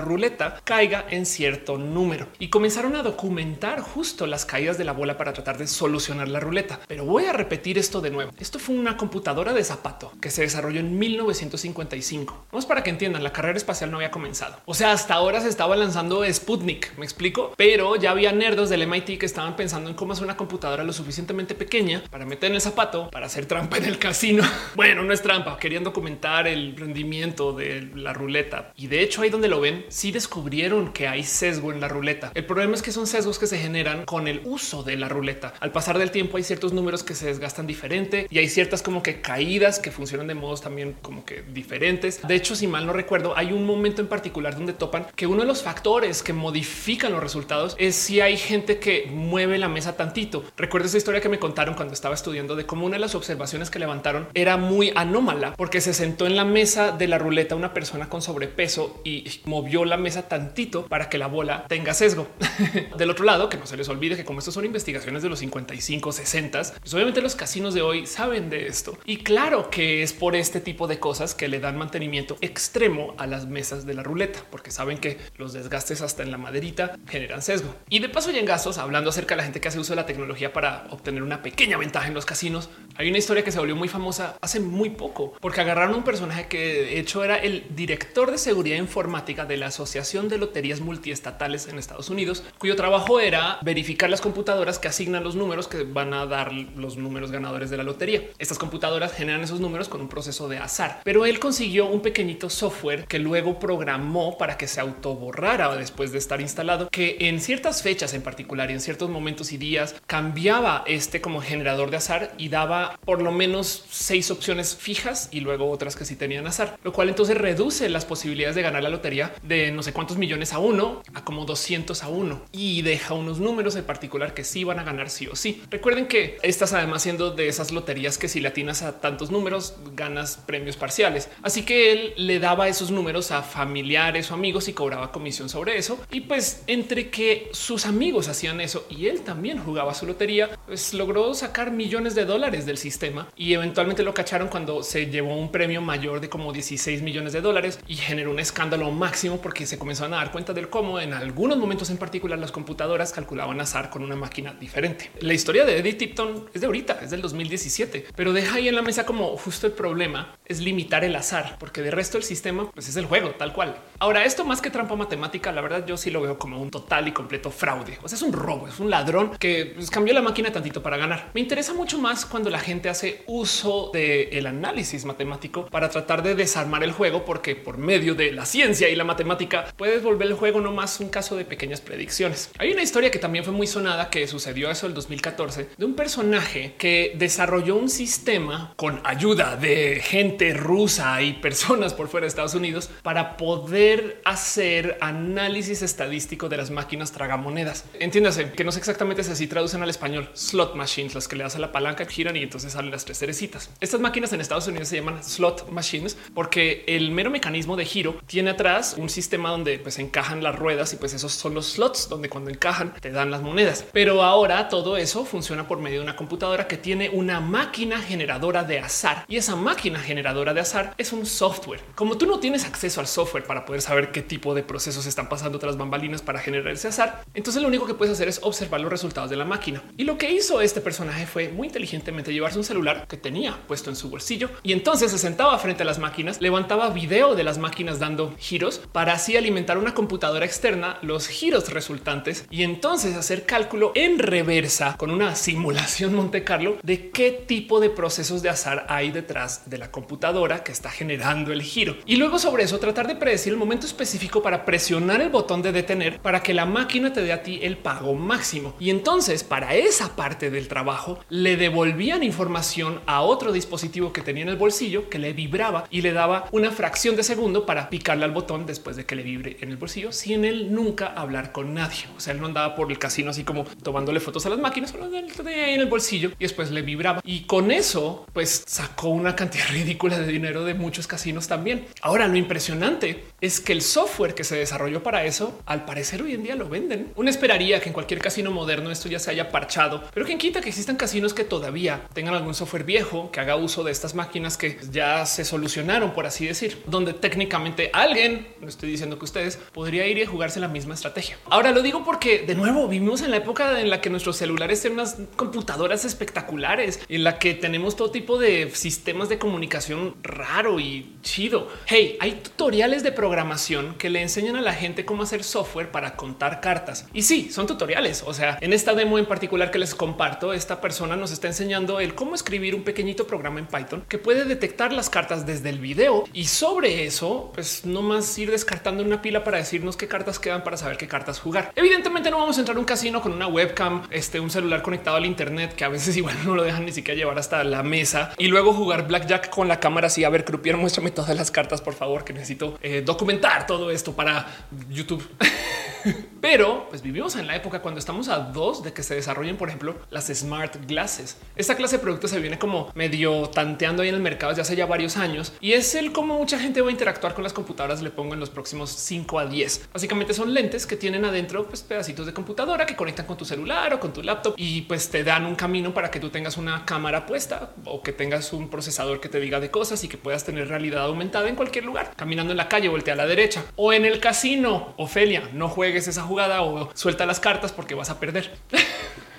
Speaker 1: ruleta caiga en cierto número y comenzaron a documentar justo las caídas de la bola para tratar de solucionar la ruleta. Pero voy a repetir esto de nuevo. Esto fue una computadora de zapato que se desarrolló en 1955. Vamos para que entiendan, la carrera espacial no había comenzado. O sea, hasta ahora se estaba lanzando Sputnik, me explico, pero ya había nerdos del MIT que estaban pensando en cómo hacer una computadora lo suficientemente pequeña para meter en el zapato para hacer trampa en el casino. Bueno, no es trampa, querían documentar el rendimiento de la ruleta. Y de hecho, ahí donde lo ven, sí descubrieron que hay sesgo en la ruleta. El problema es que son sesgos que se generan con el uso de la ruleta. Al pasar del tiempo hay ciertos números que se desgastan diferente y hay ciertas como que caídas que funcionan de modos también como que diferentes. De hecho, si mal no recuerdo, hay un momento en particular donde topan que uno de los factores que modifican los resultados es si hay gente que mueve la mesa tantito. Recuerdo esa historia que me contaron cuando estaba estudiando de cómo una de las observaciones que levantaron era muy anómala porque se sentó en la mesa de la ruleta una persona con sobrepeso y movió la mesa tantito para que la bola tenga sesgo. Del otro lado, que no se les olvide que como estos son investigaciones de los 55, 60, pues obviamente los casinos de hoy saben de esto. Y claro que es por este tipo de cosas que le dan mantenimiento extremo a las mesas de la ruleta, porque saben que los desgastes hasta en la maderita generan sesgo. Y de paso y en gastos, hablando acerca de la gente que hace uso de la tecnología para obtener una pequeña ventaja en los casinos, hay una historia que se volvió muy famosa hace muy poco, porque agarraron un personaje que de hecho era el director de seguridad informática de la Asociación de Loterías Multiestatales en Estados Unidos, cuyo trabajo era verificar las computadoras que asignan los números que van a dar los números ganadores de la lotería. Estas computadoras generan esos números con un proceso de azar, pero él consiguió un pequeñito software que luego programó para que se autoborrara después de estar instalado, que en ciertas fechas en particular y en ciertos momentos y días cambiaba este como generador de azar y daba por lo menos seis opciones fijas y luego otras que sí tenían azar, lo cual entonces reduce las posibilidades de ganar la lotería de no sé cuántos millones a uno a como 200 a uno y deja unos números en particular que sí van a ganar sí o sí. Recuerden que estás además siendo de esas loterías que si latinas a tantos números ganas premios parciales. Así que él le daba esos números a familiares o amigos y cobraba comisión sobre eso. Y pues entre que sus amigos hacían eso y él también jugaba su lotería, pues logró sacar millones de dólares del sistema y eventualmente lo cacharon cuando se llevó un premio mayor de como 16 millones de dólares y generó un escándalo máximo porque se comenzaron a dar cuenta del cómo en algunos momentos en particular las computadoras calculaban azar con una máquina diferente. La historia de Eddie Tipton es de ahorita, es del 2017, pero deja ahí en la mesa como justo el problema es limitar el azar, porque de resto el sistema pues es el juego tal cual. Ahora, esto más que trampa matemática, la verdad yo sí lo veo como un total y completo fraude. O sea, es un robo, es un ladrón que pues, cambió la máquina tantito para ganar. Me interesa mucho más cuando la gente hace uso del el análisis matemático para tratar de desarmar el juego, porque por medio de la ciencia y la matemática puedes volver el juego no más un caso de pequeñas predicciones. Hay una historia que también fue muy sonada que sucedió eso el 2014 de un personaje que desarrolló un sistema con ayuda de gente rusa y personas por fuera de Estados Unidos para poder hacer análisis estadístico de las máquinas tragamonedas. Entiéndase que no sé exactamente si así traducen al español slot machines, las que le das a la palanca, giran y entonces salen las tres cerecitas. Estas máquinas en Estados Unidos se llaman slot machines porque el mero mecanismo de giro tiene atrás un sistema donde pues encajan las ruedas y pues esos son los slots donde cuando encajan te dan las monedas. Pero ahora todo eso funciona por medio de una computadora que tiene una máquina generadora de azar y esa máquina generadora de azar es un software. Como tú no tienes acceso al software para poder saber qué tipo de procesos están pasando tras bambalinas para generar ese azar, entonces lo único que puedes hacer es observar los resultados de la máquina. Y lo que hizo este personaje fue muy inteligentemente llevarse un celular que tenía puesto en su bolsillo y entonces se sentaba frente a las máquinas, levantaba video de las máquinas dando giros para así alimentar una computadora externa los giros resultantes y entonces hacer cálculo en reversa con una simulación Monte Carlo de qué tipo de procesos de azar hay detrás de la computadora que está generando el giro. Y luego sobre eso tratar de predecir el momento específico para presionar el botón de detener para que la máquina te dé a ti el pago máximo. Y entonces para esa parte del trabajo le devolvían información a otro dispositivo que tenía en el bolsillo que le vibraba y le daba una fracción de segundo para picarle al botón después de que le vibre en el bolsillo sin él nunca hablar con nadie. O sea, él no andaba por el casino así como tomándole fotos a las máquinas, solo en el bolsillo y después le vibraba. Y con eso, pues sacó una cantidad ridícula de dinero de muchos casinos también. Ahora, lo impresionante es que el software que se desarrolló para eso, al parecer hoy en día lo venden. Uno esperaría que en cualquier casino moderno esto ya se haya parchado, pero quien quita que existan casinos que todavía tengan algún software viejo que haga uso de estas máquinas que ya se solucionaron, por así decir, donde técnicamente alguien, no estoy diciendo que ustedes, podría ir y jugarse la misma estrategia. Ahora lo digo porque de nuevo vivimos en la época en la que nuestros celulares tienen unas computadoras espectaculares, en la que tenemos todo tipo de sistemas de comunicación raro y chido. Hey, hay tutoriales de programación que le enseñan a la gente cómo hacer software para contar cartas. Y sí, son tutoriales. O sea, en esta demo en particular que les comparto, esta persona nos está enseñando cómo escribir un pequeñito programa en Python que puede detectar las cartas desde el video y sobre eso, pues no más ir descartando una pila para decirnos qué cartas quedan para saber qué cartas jugar. Evidentemente no vamos a entrar a un casino con una webcam, este, un celular conectado al internet que a veces igual no lo dejan ni siquiera llevar hasta la mesa y luego jugar blackjack con la cámara así. A ver, Crupier, muéstrame todas las cartas, por favor, que necesito eh, documentar todo esto para YouTube. Pero pues vivimos en la época cuando estamos a dos de que se desarrollen, por ejemplo, las smart glasses. Esta clase de productos se viene como medio tanteando ahí en el mercado desde hace ya varios años y es el cómo mucha gente va a interactuar con las computadoras. Le pongo en los próximos 5 a 10. Básicamente son lentes que tienen adentro pues, pedacitos de computadora que conectan con tu celular o con tu laptop y pues te dan un camino para que tú tengas una cámara puesta o que tengas un procesador que te diga de cosas y que puedas tener realidad aumentada en cualquier lugar. Caminando en la calle, voltea a la derecha o en el casino. Ofelia, no juegues esa jugada o suelta las cartas porque vas a perder.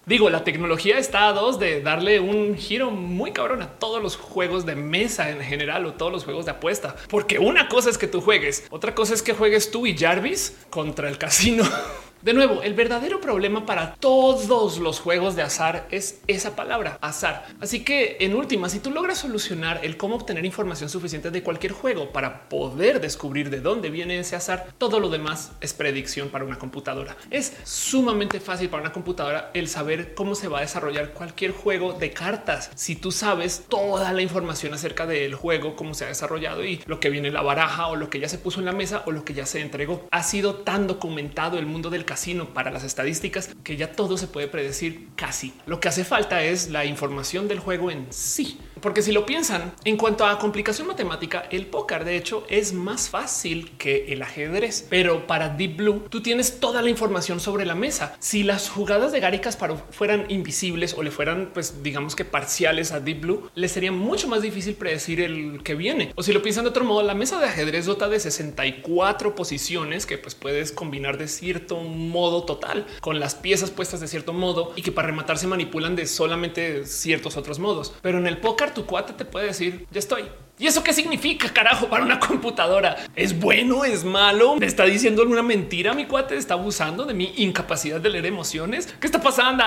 Speaker 1: Digo, la tecnología está a dos de darle un giro muy cabrón a todos los juegos de mesa en general o todos los juegos de apuesta, porque una cosa es que tú juegues, otra cosa es que juegues tú y Jarvis contra el casino. De nuevo, el verdadero problema para todos los juegos de azar es esa palabra azar. Así que en última, si tú logras solucionar el cómo obtener información suficiente de cualquier juego para poder descubrir de dónde viene ese azar, todo lo demás es predicción para una computadora. Es sumamente fácil para una computadora el saber cómo se va a desarrollar cualquier juego de cartas. Si tú sabes toda la información acerca del juego, cómo se ha desarrollado y lo que viene en la baraja o lo que ya se puso en la mesa o lo que ya se entregó, ha sido tan documentado el mundo del casino para las estadísticas que ya todo se puede predecir casi. Lo que hace falta es la información del juego en sí. Porque si lo piensan, en cuanto a complicación matemática, el póker de hecho es más fácil que el ajedrez. Pero para Deep Blue, tú tienes toda la información sobre la mesa. Si las jugadas de Gary Kasparov fueran invisibles o le fueran, pues digamos que parciales a Deep Blue, le sería mucho más difícil predecir el que viene. O si lo piensan de otro modo, la mesa de ajedrez dota de 64 posiciones que pues puedes combinar de cierto modo total con las piezas puestas de cierto modo y que para rematar se manipulan de solamente ciertos otros modos. Pero en el póker tu cuate te puede decir ya estoy. ¿Y eso qué significa, carajo, para una computadora? ¿Es bueno? ¿Es malo? ¿Me está diciendo alguna mentira? Mi cuate está abusando de mi incapacidad de leer emociones. ¿Qué está pasando?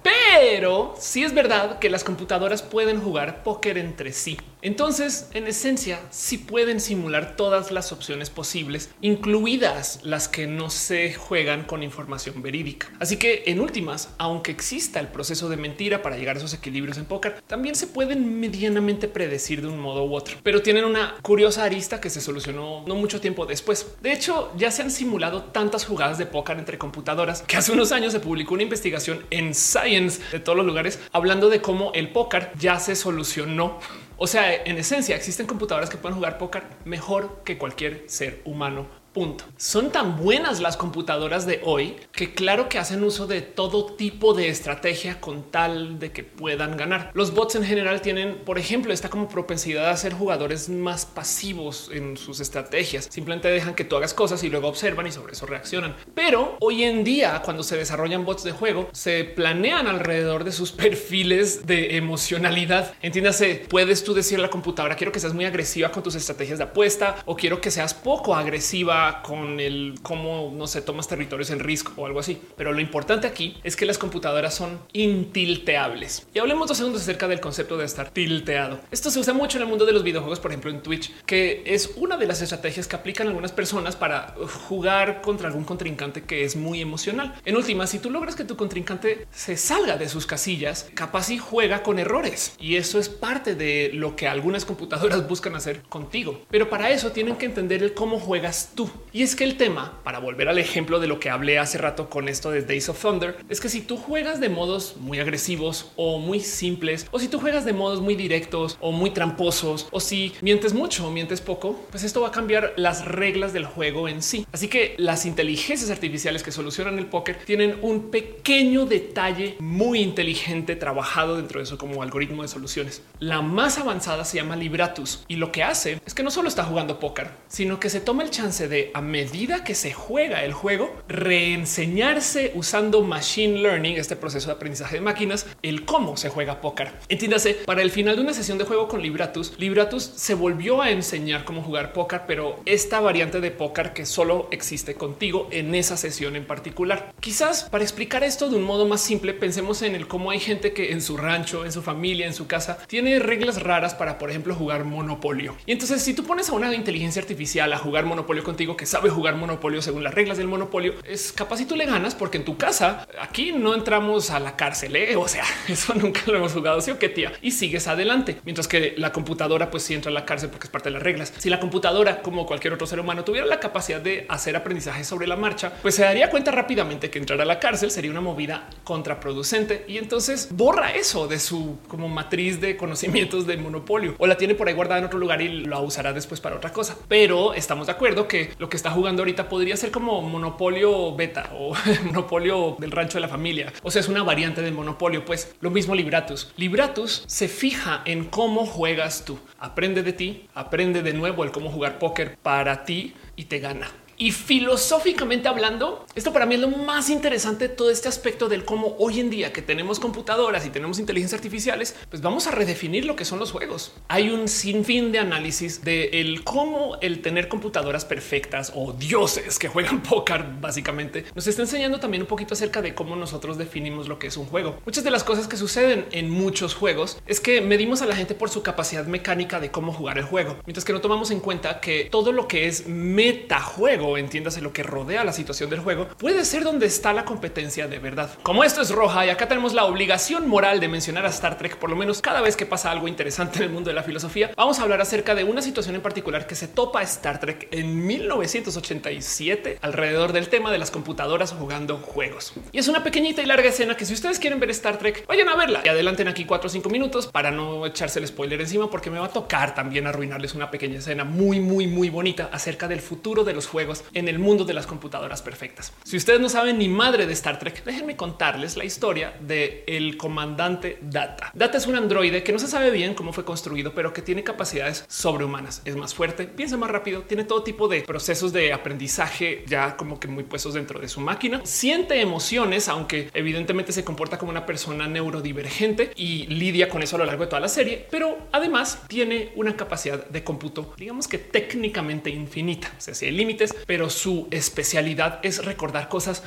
Speaker 1: Pero sí es verdad que las computadoras pueden jugar póker entre sí. Entonces, en esencia, sí pueden simular todas las opciones posibles, incluidas las que no se juegan con información verídica. Así que, en últimas, aunque exista el proceso de mentira para llegar a esos equilibrios en póker, también se pueden medianamente predecir de un modo u otro. Pero tienen una curiosa arista que se solucionó no mucho tiempo después. De hecho, ya se han simulado tantas jugadas de póker entre computadoras que hace unos años se publicó una investigación en Science de todos los lugares hablando de cómo el póker ya se solucionó o sea, en esencia existen computadoras que pueden jugar póker mejor que cualquier ser humano Punto. Son tan buenas las computadoras de hoy que claro que hacen uso de todo tipo de estrategia con tal de que puedan ganar. Los bots en general tienen, por ejemplo, esta como propensidad a ser jugadores más pasivos en sus estrategias. Simplemente dejan que tú hagas cosas y luego observan y sobre eso reaccionan. Pero hoy en día, cuando se desarrollan bots de juego, se planean alrededor de sus perfiles de emocionalidad. Entiéndase, puedes tú decir a la computadora, quiero que seas muy agresiva con tus estrategias de apuesta o quiero que seas poco agresiva con el cómo no se tomas territorios en riesgo o algo así. Pero lo importante aquí es que las computadoras son intilteables. Y hablemos dos segundos acerca del concepto de estar tilteado. Esto se usa mucho en el mundo de los videojuegos, por ejemplo en Twitch, que es una de las estrategias que aplican algunas personas para jugar contra algún contrincante que es muy emocional. En última, si tú logras que tu contrincante se salga de sus casillas, capaz y juega con errores. Y eso es parte de lo que algunas computadoras buscan hacer contigo. Pero para eso tienen que entender el cómo juegas tú Y es que el tema, para volver al ejemplo de lo que hablé hace rato con esto de Days of Thunder, es que si tú juegas de modos muy agresivos o muy simples, o si tú juegas de modos muy directos o muy tramposos, o si mientes mucho o mientes poco, pues esto va a cambiar las reglas del juego en sí. Así que las inteligencias artificiales que solucionan el póker tienen un pequeño detalle muy inteligente trabajado dentro de eso como algoritmo de soluciones. La más avanzada se llama Libratus y lo que hace es que no solo está jugando póker, sino que se toma el chance de a medida que se juega el juego, reenseñarse usando machine learning, este proceso de aprendizaje de máquinas, el cómo se juega póker. Entiéndase, para el final de una sesión de juego con Libratus, Libratus se volvió a enseñar cómo jugar póker, pero esta variante de póker que solo existe contigo en esa sesión en particular. Quizás para explicar esto de un modo más simple, pensemos en el cómo hay gente que en su rancho, en su familia, en su casa, tiene reglas raras para, por ejemplo, jugar monopolio. Y entonces, si tú pones a una inteligencia artificial a jugar monopolio contigo, que sabe jugar monopolio según las reglas del monopolio, es capaz si tú le ganas, porque en tu casa aquí no entramos a la cárcel. ¿eh? O sea, eso nunca lo hemos jugado. Sí o qué tía y sigues adelante, mientras que la computadora, pues sí entra a la cárcel porque es parte de las reglas. Si la computadora, como cualquier otro ser humano, tuviera la capacidad de hacer aprendizaje sobre la marcha, pues se daría cuenta rápidamente que entrar a la cárcel sería una movida contraproducente y entonces borra eso de su como matriz de conocimientos de monopolio o la tiene por ahí guardada en otro lugar y lo usará después para otra cosa. Pero estamos de acuerdo que lo que está jugando ahorita podría ser como monopolio beta o monopolio del rancho de la familia. O sea, es una variante del monopolio. Pues lo mismo Libratus. Libratus se fija en cómo juegas tú. Aprende de ti, aprende de nuevo el cómo jugar póker para ti y te gana. Y filosóficamente hablando, esto para mí es lo más interesante de todo este aspecto del cómo hoy en día que tenemos computadoras y tenemos inteligencia artificiales, pues vamos a redefinir lo que son los juegos. Hay un sinfín de análisis de cómo el tener computadoras perfectas o dioses que juegan póker básicamente nos está enseñando también un poquito acerca de cómo nosotros definimos lo que es un juego. Muchas de las cosas que suceden en muchos juegos es que medimos a la gente por su capacidad mecánica de cómo jugar el juego, mientras que no tomamos en cuenta que todo lo que es metajuego entiéndase lo que rodea la situación del juego, puede ser donde está la competencia de verdad. Como esto es roja y acá tenemos la obligación moral de mencionar a Star Trek, por lo menos cada vez que pasa algo interesante en el mundo de la filosofía, vamos a hablar acerca de una situación en particular que se topa Star Trek en 1987 alrededor del tema de las computadoras jugando juegos. Y es una pequeñita y larga escena que si ustedes quieren ver Star Trek, vayan a verla y adelanten aquí cuatro o cinco minutos para no echarse el spoiler encima porque me va a tocar también arruinarles una pequeña escena muy, muy, muy bonita acerca del futuro de los juegos en el mundo de las computadoras perfectas. Si ustedes no saben ni madre de Star Trek, déjenme contarles la historia de el comandante Data. Data es un androide que no se sabe bien cómo fue construido, pero que tiene capacidades sobrehumanas. Es más fuerte, piensa más rápido, tiene todo tipo de procesos de aprendizaje ya como que muy puestos dentro de su máquina. Siente emociones, aunque evidentemente se comporta como una persona neurodivergente y lidia con eso a lo largo de toda la serie, pero además tiene una capacidad de cómputo, digamos que técnicamente infinita. O sea, si hay límites, pero su especialidad es recordar cosas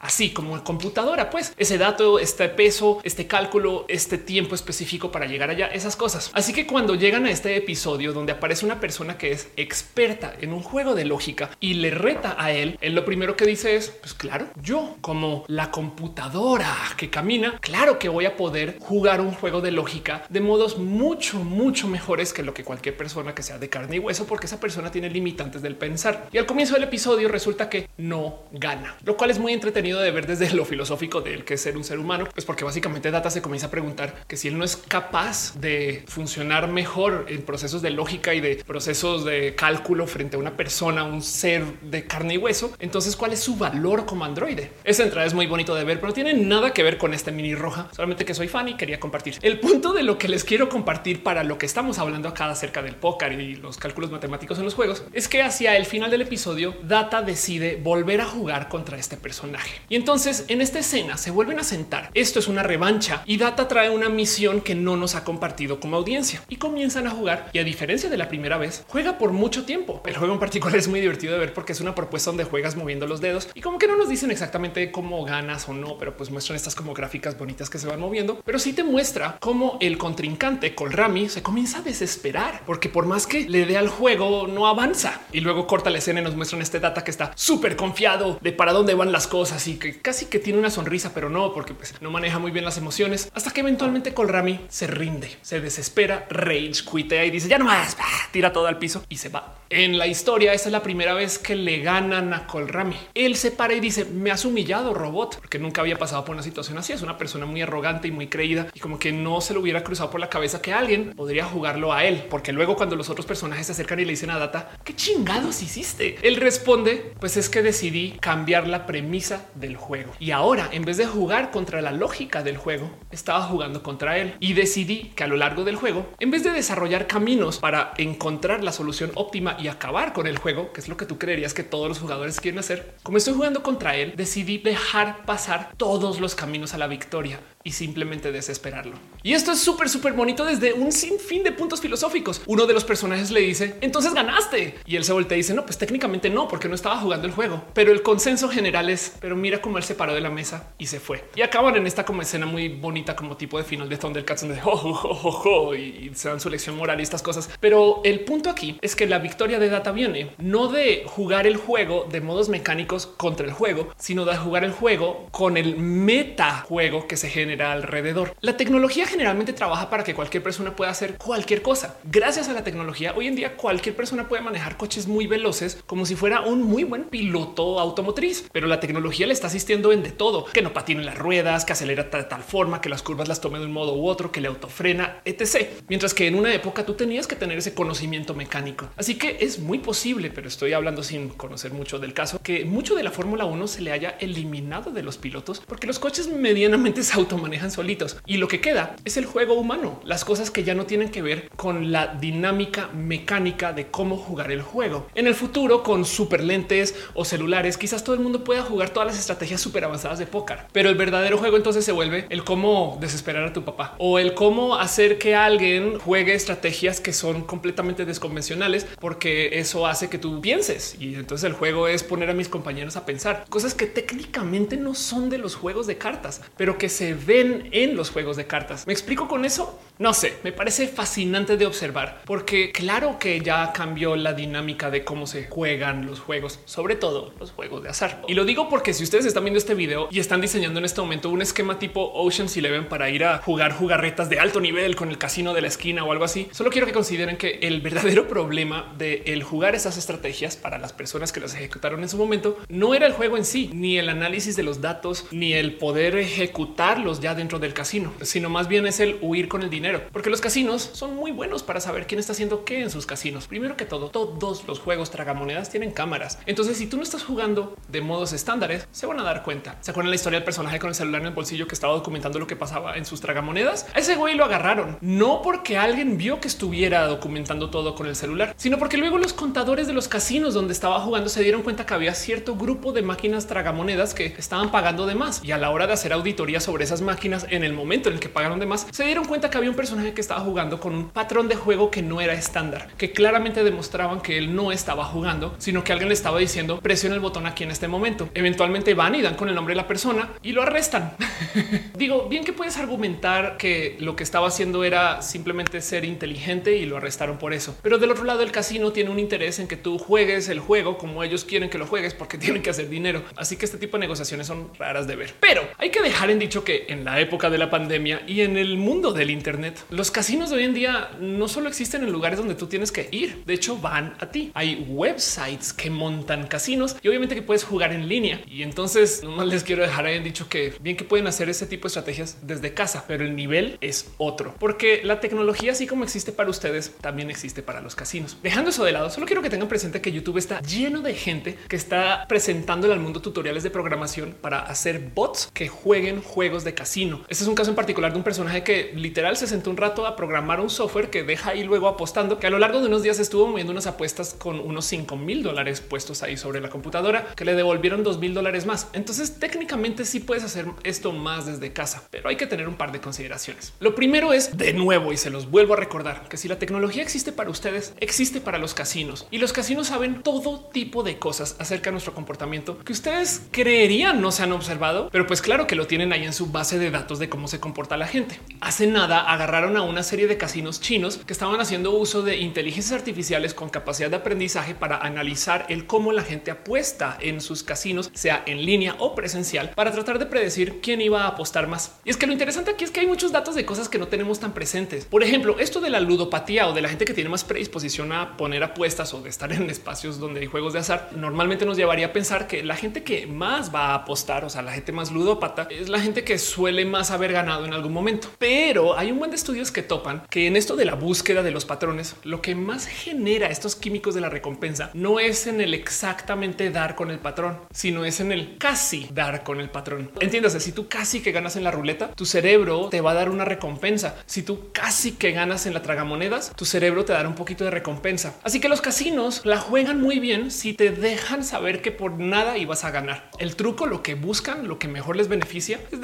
Speaker 1: así como computadora, pues ese dato, este peso, este cálculo, este tiempo específico para llegar allá, esas cosas. Así que cuando llegan a este episodio donde aparece una persona que es experta en un juego de lógica y le reta a él, él lo primero que dice es, pues claro, yo como la computadora que camina, claro que voy a poder jugar un juego de lógica de modos mucho, mucho mejores que lo que cualquier persona que sea de carne y hueso, porque esa persona tiene limitantes del pensar. Y al comienzo del episodio resulta que no gana, lo cual es muy entretenido de ver desde lo filosófico de él que es ser un ser humano, pues porque básicamente Data se comienza a preguntar que si él no es capaz de funcionar mejor en procesos de lógica y de procesos de cálculo frente a una persona, un ser de carne y hueso, entonces cuál es su valor como androide. Esa entrada es muy bonito de ver, pero tiene nada que ver con este mini roja, solamente que soy fan y quería compartir. El punto de lo que les quiero compartir para lo que estamos hablando acá acerca del póker y los cálculos matemáticos en los juegos es que hacia el final del episodio Data decide volver a jugar contra este personaje. Y entonces en esta escena se vuelven a sentar. Esto es una revancha y Data trae una misión que no nos ha compartido como audiencia y comienzan a jugar. Y a diferencia de la primera vez, juega por mucho tiempo. El juego en particular es muy divertido de ver porque es una propuesta donde juegas moviendo los dedos y como que no nos dicen exactamente cómo ganas o no, pero pues muestran estas como gráficas bonitas que se van moviendo. Pero sí te muestra cómo el contrincante Colrami se comienza a desesperar porque por más que le dé al juego no avanza y luego corta la escena y nos muestran este data que está súper confiado de para dónde van las cosas que casi que tiene una sonrisa, pero no, porque pues, no maneja muy bien las emociones, hasta que eventualmente Colrami se rinde, se desespera, rage, quitea y dice ya no más, tira todo al piso y se va. En la historia, esta es la primera vez que le ganan a Colrami. Él se para y dice me has humillado robot, porque nunca había pasado por una situación así. Es una persona muy arrogante y muy creída y como que no se le hubiera cruzado por la cabeza que alguien podría jugarlo a él, porque luego cuando los otros personajes se acercan y le dicen a Data, ¿qué chingados hiciste? Él responde, pues es que decidí cambiar la premisa del juego. Y ahora, en vez de jugar contra la lógica del juego, estaba jugando contra él. Y decidí que a lo largo del juego, en vez de desarrollar caminos para encontrar la solución óptima y acabar con el juego, que es lo que tú creerías que todos los jugadores quieren hacer, como estoy jugando contra él, decidí dejar pasar todos los caminos a la victoria y simplemente desesperarlo. Y esto es súper, súper bonito desde un sinfín de puntos filosóficos. Uno de los personajes le dice, entonces ganaste. Y él se voltea y dice, no, pues técnicamente no, porque no estaba jugando el juego. Pero el consenso general es, pero mira cómo él se paró de la mesa y se fue. Y acaban en esta como escena muy bonita, como tipo de final de Thundercats, donde oh, y se dan su lección moral y estas cosas. Pero el punto aquí es que la victoria de Data viene no de jugar el juego de modos mecánicos contra el juego, sino de jugar el juego con el meta juego que se genera alrededor. La tecnología generalmente trabaja para que cualquier persona pueda hacer cualquier cosa. Gracias a la tecnología, hoy en día cualquier persona puede manejar coches muy veloces como si fuera un muy buen piloto automotriz, pero la tecnología le está asistiendo en de todo, que no patine las ruedas, que acelera de tal forma, que las curvas las tome de un modo u otro, que le autofrena, etc. Mientras que en una época tú tenías que tener ese conocimiento mecánico. Así que es muy posible, pero estoy hablando sin conocer mucho del caso, que mucho de la Fórmula 1 se le haya eliminado de los pilotos porque los coches medianamente se automatizan manejan solitos y lo que queda es el juego humano, las cosas que ya no tienen que ver con la dinámica mecánica de cómo jugar el juego. En el futuro, con super lentes o celulares, quizás todo el mundo pueda jugar todas las estrategias súper avanzadas de póker, pero el verdadero juego entonces se vuelve el cómo desesperar a tu papá o el cómo hacer que alguien juegue estrategias que son completamente desconvencionales, porque eso hace que tú pienses y entonces el juego es poner a mis compañeros a pensar cosas que técnicamente no son de los juegos de cartas, pero que se ven en los juegos de cartas. ¿Me explico con eso? No sé, me parece fascinante de observar porque claro que ya cambió la dinámica de cómo se juegan los juegos, sobre todo los juegos de azar. Y lo digo porque si ustedes están viendo este video y están diseñando en este momento un esquema tipo Ocean's Eleven para ir a jugar jugarretas de alto nivel con el casino de la esquina o algo así, solo quiero que consideren que el verdadero problema de el jugar esas estrategias para las personas que las ejecutaron en su momento no era el juego en sí, ni el análisis de los datos, ni el poder ejecutarlos ya dentro del casino, sino más bien es el huir con el dinero, porque los casinos son muy buenos para saber quién está haciendo qué en sus casinos. Primero que todo, todos los juegos tragamonedas tienen cámaras. Entonces, si tú no estás jugando de modos estándares, se van a dar cuenta. ¿Se acuerdan la historia del personaje con el celular en el bolsillo que estaba documentando lo que pasaba en sus tragamonedas? A ese güey lo agarraron, no porque alguien vio que estuviera documentando todo con el celular, sino porque luego los contadores de los casinos donde estaba jugando se dieron cuenta que había cierto grupo de máquinas tragamonedas que estaban pagando de más y a la hora de hacer auditoría sobre esas máquinas en el momento en el que pagaron de más, se dieron cuenta que había un personaje que estaba jugando con un patrón de juego que no era estándar, que claramente demostraban que él no estaba jugando, sino que alguien le estaba diciendo presiona el botón aquí en este momento. Eventualmente van y dan con el nombre de la persona y lo arrestan. Digo, bien que puedes argumentar que lo que estaba haciendo era simplemente ser inteligente y lo arrestaron por eso. Pero del otro lado, el casino tiene un interés en que tú juegues el juego como ellos quieren que lo juegues porque tienen que hacer dinero. Así que este tipo de negociaciones son raras de ver. Pero hay que dejar en dicho que en la época de la pandemia y en el mundo del Internet, los casinos de hoy en día no solo existen en lugares donde tú tienes que ir, de hecho van a ti. Hay websites que montan casinos y obviamente que puedes jugar en línea. Y entonces nomás les quiero dejar ahí en dicho que bien que pueden hacer ese tipo de estrategias desde casa, pero el nivel es otro, porque la tecnología, así como existe para ustedes, también existe para los casinos. Dejando eso de lado, solo quiero que tengan presente que YouTube está lleno de gente que está presentándole al mundo tutoriales de programación para hacer bots que jueguen juegos de casino. Este es un caso en particular de un personaje que literal se sentó un rato a programar un software que deja ahí luego apostando, que a lo largo de unos días estuvo moviendo unas apuestas con unos 5 mil dólares puestos ahí sobre la computadora que le devolvieron 2 mil dólares más. Entonces técnicamente sí puedes hacer esto más desde casa, pero hay que tener un par de consideraciones. Lo primero es de nuevo y se los vuelvo a recordar que si la tecnología existe para ustedes, existe para los casinos y los casinos saben todo tipo de cosas acerca de nuestro comportamiento que ustedes creerían no se han observado, pero pues claro que lo tienen ahí en su base de datos de cómo se comporta la gente. Hace nada agarraron a una serie de casinos chinos que estaban haciendo uso de inteligencias artificiales con capacidad de aprendizaje para analizar el cómo la gente apuesta en sus casinos, sea en línea o presencial, para tratar de predecir quién iba a apostar más. Y es que lo interesante aquí es que hay muchos datos de cosas que no tenemos tan presentes. Por ejemplo, esto de la ludopatía o de la gente que tiene más predisposición a poner apuestas o de estar en espacios donde hay juegos de azar, normalmente nos llevaría a pensar que la gente que más va a apostar, o sea, la gente más ludópata, es la gente que suele más haber ganado en algún momento. Pero hay un buen de estudios que topan que en esto de la búsqueda de los patrones, lo que más genera estos químicos de la recompensa no es en el exactamente dar con el patrón, sino es en el casi dar con el patrón. Entiéndase, si tú casi que ganas en la ruleta, tu cerebro te va a dar una recompensa. Si tú casi que ganas en la tragamonedas, tu cerebro te dará un poquito de recompensa. Así que los casinos la juegan muy bien si te dejan saber que por nada ibas a ganar. El truco, lo que buscan, lo que mejor les beneficia es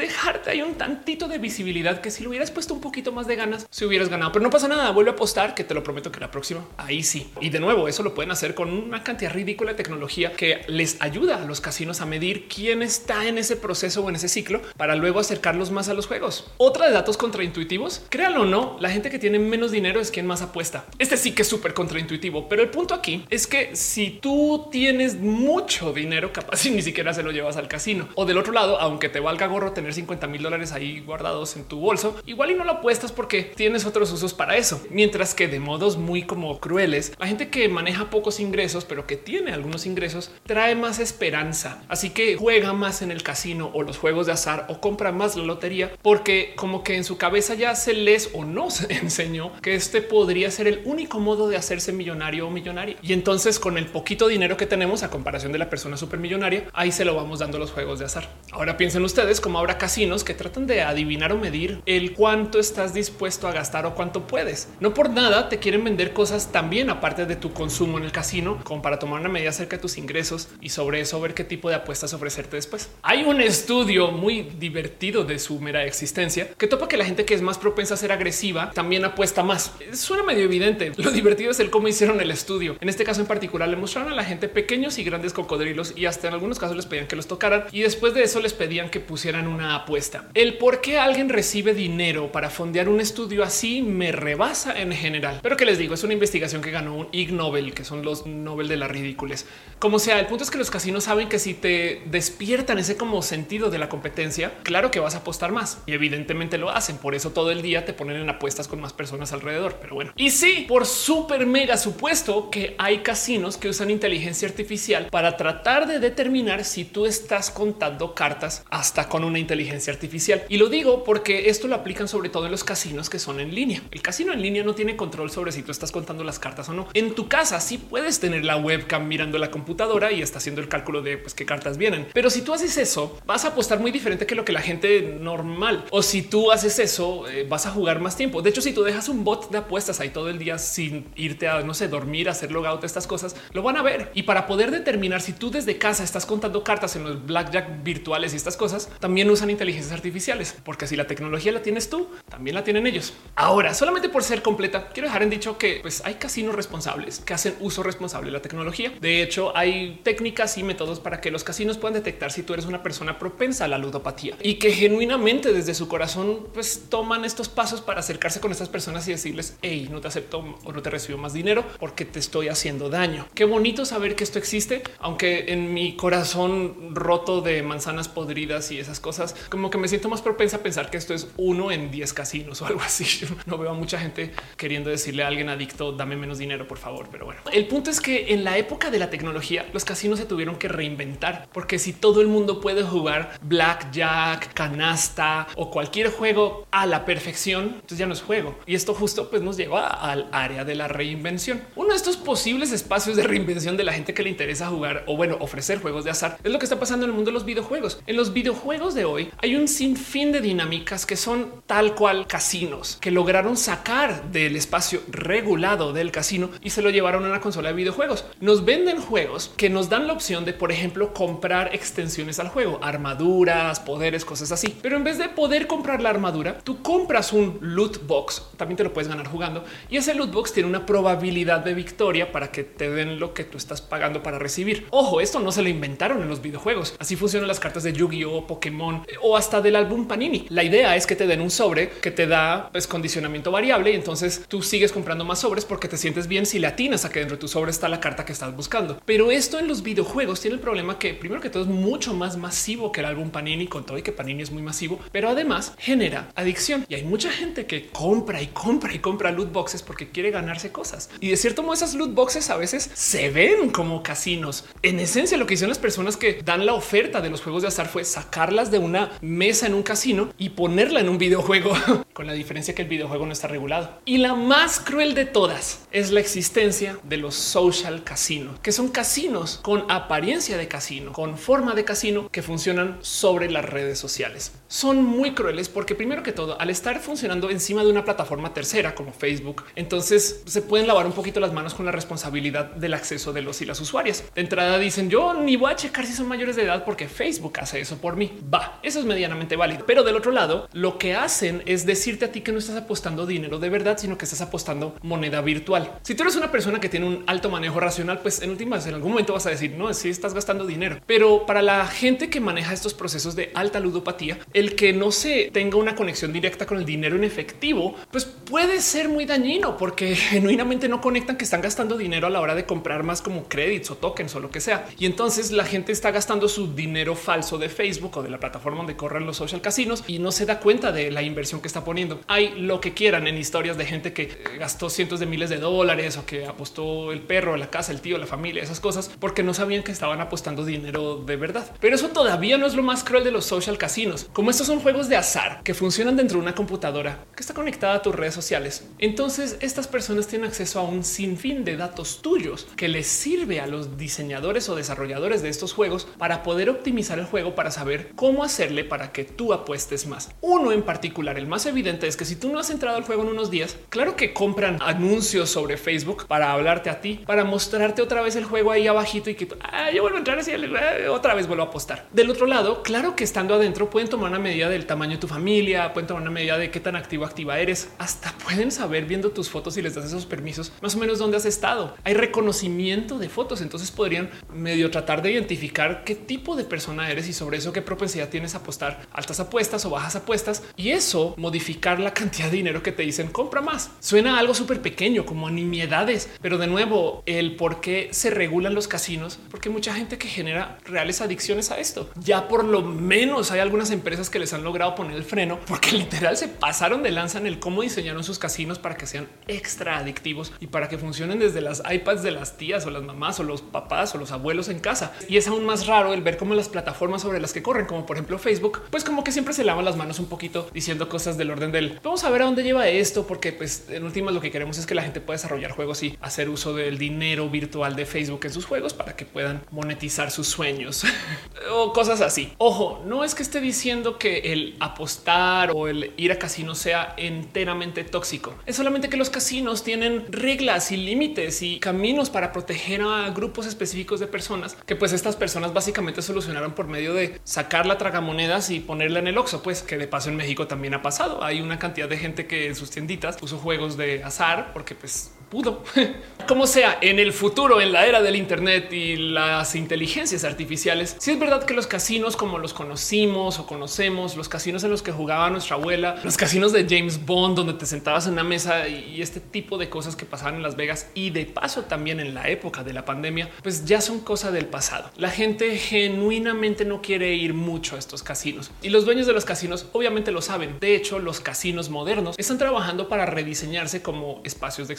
Speaker 1: ahí un tantito de visibilidad que si lo hubieras puesto un poquito más de ganas, si hubieras ganado, pero no pasa nada. Vuelve a apostar que te lo prometo que la próxima ahí sí. Y de nuevo, eso lo pueden hacer con una cantidad ridícula de tecnología que les ayuda a los casinos a medir quién está en ese proceso o en ese ciclo para luego acercarlos más a los juegos. Otra de datos contraintuitivos, créanlo o no, la gente que tiene menos dinero es quien más apuesta. Este sí que es súper contraintuitivo, pero el punto aquí es que si tú tienes mucho dinero, capaz y ni siquiera se lo llevas al casino o del otro lado, aunque te valga gorro tener 50 mil dólares ahí guardados en tu bolso, igual y no lo apuestas porque tienes otros usos para eso. Mientras que de modos muy como crueles, la gente que maneja pocos ingresos, pero que tiene algunos ingresos, trae más esperanza. Así que juega más en el casino o los juegos de azar o compra más la lotería porque como que en su cabeza ya se les o no se enseñó que este podría ser el único modo de hacerse millonario o millonaria. Y entonces con el poquito dinero que tenemos a comparación de la persona supermillonaria, ahí se lo vamos dando los juegos de azar. Ahora piensen ustedes cómo habrá casinos que tratan de adivinar o medir el cuánto estás dispuesto a gastar o cuánto puedes. No por nada te quieren vender cosas también aparte de tu consumo en el casino, como para tomar una medida acerca de tus ingresos y sobre eso ver qué tipo de apuestas ofrecerte después. Hay un estudio muy divertido de su mera existencia que topa que la gente que es más propensa a ser agresiva también apuesta más. Suena medio evidente. Lo divertido es el cómo hicieron el estudio. En este caso en particular le mostraron a la gente pequeños y grandes cocodrilos y hasta en algunos casos les pedían que los tocaran y después de eso les pedían que pusieran una apuesta. El por qué alguien recibe dinero para fondear un estudio así me rebasa en general. Pero que les digo, es una investigación que ganó un Ig Nobel, que son los Nobel de la ridículas. Como sea, el punto es que los casinos saben que si te despiertan ese como sentido de la competencia, claro que vas a apostar más y evidentemente lo hacen. Por eso todo el día te ponen en apuestas con más personas alrededor. Pero bueno, y sí, por súper mega supuesto que hay casinos que usan inteligencia artificial para tratar de determinar si tú estás contando cartas hasta con una inteligencia artificial. Y lo digo porque esto lo aplican sobre todo en los casinos que son en línea. El casino en línea no tiene control sobre si tú estás contando las cartas o no. En tu casa sí puedes tener la webcam mirando la computadora y está haciendo el cálculo de pues, qué cartas vienen. Pero si tú haces eso, vas a apostar muy diferente que lo que la gente normal. O si tú haces eso, eh, vas a jugar más tiempo. De hecho, si tú dejas un bot de apuestas ahí todo el día sin irte a, no sé, dormir, hacer logout, estas cosas, lo van a ver. Y para poder determinar si tú desde casa estás contando cartas en los blackjack virtuales y estas cosas, también usan inteligencias artificiales, porque si la tecnología la tienes tú, también la tienen ellos. Ahora, solamente por ser completa, quiero dejar en dicho que pues, hay casinos responsables que hacen uso responsable de la tecnología. De hecho, hay técnicas y métodos para que los casinos puedan detectar si tú eres una persona propensa a la ludopatía y que genuinamente desde su corazón pues toman estos pasos para acercarse con estas personas y decirles, hey, no te acepto o no te recibo más dinero porque te estoy haciendo daño. Qué bonito saber que esto existe, aunque en mi corazón roto de manzanas podridas y esas cosas, como que me siento más propensa a pensar que esto es uno en 10 casinos o algo así. No veo a mucha gente queriendo decirle a alguien adicto, dame menos dinero, por favor. Pero bueno, el punto es que en la época de la tecnología, los casinos se tuvieron que reinventar, porque si todo el mundo puede jugar blackjack, canasta o cualquier juego a la perfección, entonces ya no es juego. Y esto justo pues nos lleva al área de la reinvención. Uno de estos posibles espacios de reinvención de la gente que le interesa jugar o bueno, ofrecer juegos de azar es lo que está pasando en el mundo de los videojuegos. En los videojuegos de hoy hay un sinfín de dinámicas que son tal cual casinos que lograron sacar del espacio regulado del casino y se lo llevaron a una consola de videojuegos. Nos venden juegos que nos dan la opción de, por ejemplo, comprar extensiones al juego, armaduras, poderes, cosas así. Pero en vez de poder comprar la armadura, tú compras un loot box. También te lo puedes ganar jugando y ese loot box tiene una probabilidad de victoria para que te den lo que tú estás pagando para recibir. Ojo, esto no se lo inventaron en los videojuegos. Así funcionan las cartas de Yu-Gi-Oh, Pokémon o hasta del álbum Panini. La idea es que te den un sobre que te da pues, condicionamiento variable y entonces tú sigues comprando más sobres porque te sientes bien si le atinas a que dentro de tu sobre está la carta que estás buscando. Pero esto en los videojuegos tiene el problema que primero que todo es mucho más masivo que el álbum Panini con todo y que Panini es muy masivo, pero además genera adicción y hay mucha gente que compra y compra y compra loot boxes porque quiere ganarse cosas. Y de cierto modo esas loot boxes a veces se ven como casinos. En esencia lo que hicieron las personas que dan la oferta de los juegos de azar fue sacarlas de una mesa en un casino y ponerla en un videojuego, con la diferencia que el videojuego no está regulado. Y la más cruel de todas es la existencia de los social casinos, que son casinos con apariencia de casino, con forma de casino que funcionan sobre las redes sociales. Son muy crueles porque primero que todo, al estar funcionando encima de una plataforma tercera como Facebook, entonces se pueden lavar un poquito las manos con la responsabilidad del acceso de los y las usuarias. De entrada dicen yo ni voy a checar si son mayores de edad porque Facebook hace eso por mí. Va, eso es medianamente válido. Pero del otro lado, lo que hacen es decirte a ti que no estás apostando dinero de verdad, sino que estás apostando moneda virtual. Si tú eres una persona que tiene un alto manejo racional, pues en últimas en algún momento vas a decir no, si estás gastando dinero. Pero para la gente que maneja estos procesos de alta ludopatía, el que no se tenga una conexión directa con el dinero en efectivo, pues puede ser muy dañino porque genuinamente no conectan que están gastando dinero a la hora de comprar más como créditos o tokens o lo que sea. Y entonces la gente está gastando su dinero falso de Facebook o de la plataforma donde los social casinos y no se da cuenta de la inversión que está poniendo. Hay lo que quieran en historias de gente que eh, gastó cientos de miles de dólares o que apostó el perro, la casa, el tío, la familia, esas cosas, porque no sabían que estaban apostando dinero de verdad. Pero eso todavía no es lo más cruel de los social casinos. Como estos son juegos de azar que funcionan dentro de una computadora que está conectada a tus redes sociales. Entonces estas personas tienen acceso a un sinfín de datos tuyos que les sirve a los diseñadores o desarrolladores de estos juegos para poder optimizar el juego para saber cómo hacerle para que tú apuestes más. Uno en particular, el más evidente es que si tú no has entrado al juego en unos días, claro que compran anuncios sobre Facebook para hablarte a ti, para mostrarte otra vez el juego ahí abajito y que ah, yo vuelvo a entrar así, eh, otra vez vuelvo a apostar. Del otro lado, claro que estando adentro pueden tomar una medida del tamaño de tu familia, pueden tomar una medida de qué tan activo activa eres, hasta pueden saber viendo tus fotos y les das esos permisos más o menos dónde has estado. Hay reconocimiento de fotos, entonces podrían medio tratar de identificar qué tipo de persona eres y sobre eso qué propensidad tienes a apostar altas apuestas o bajas apuestas y eso modificar la cantidad de dinero que te dicen compra más. Suena algo súper pequeño como nimiedades, pero de nuevo el por qué se regulan los casinos, porque mucha gente que genera reales adicciones a esto. Ya por lo menos hay algunas empresas que les han logrado poner el freno porque literal se pasaron de lanza en el cómo diseñaron sus casinos para que sean extra adictivos y para que funcionen desde las iPads de las tías o las mamás o los papás o los abuelos en casa. Y es aún más raro el ver cómo las plataformas sobre las que corren, como por ejemplo Facebook, pues como que siempre se lavan las manos un poquito diciendo cosas del orden del vamos a ver a dónde lleva esto, porque pues en últimas lo que queremos es que la gente pueda desarrollar juegos y hacer uso del dinero virtual de Facebook en sus juegos para que puedan monetizar sus sueños o cosas así. Ojo, no es que esté diciendo que el apostar o el ir a casino sea enteramente tóxico. Es solamente que los casinos tienen reglas y límites y caminos para proteger a grupos específicos de personas que pues estas personas básicamente solucionaron por medio de sacar la tragamonedas y ponerla en el Oxxo, pues que de paso en México también ha pasado. Hay una cantidad de gente que en sus tienditas puso juegos de azar porque pues pudo. Como sea, en el futuro, en la era del Internet y las inteligencias artificiales, si es verdad que los casinos como los conocimos o conocemos, los casinos en los que jugaba nuestra abuela, los casinos de James Bond, donde te sentabas en una mesa y este tipo de cosas que pasaban en Las Vegas y de paso también en la época de la pandemia, pues ya son cosa del pasado. La gente genuinamente no quiere ir mucho a estos casinos y los dueños de los casinos obviamente lo saben. De hecho, los casinos modernos están trabajando para rediseñarse como espacios de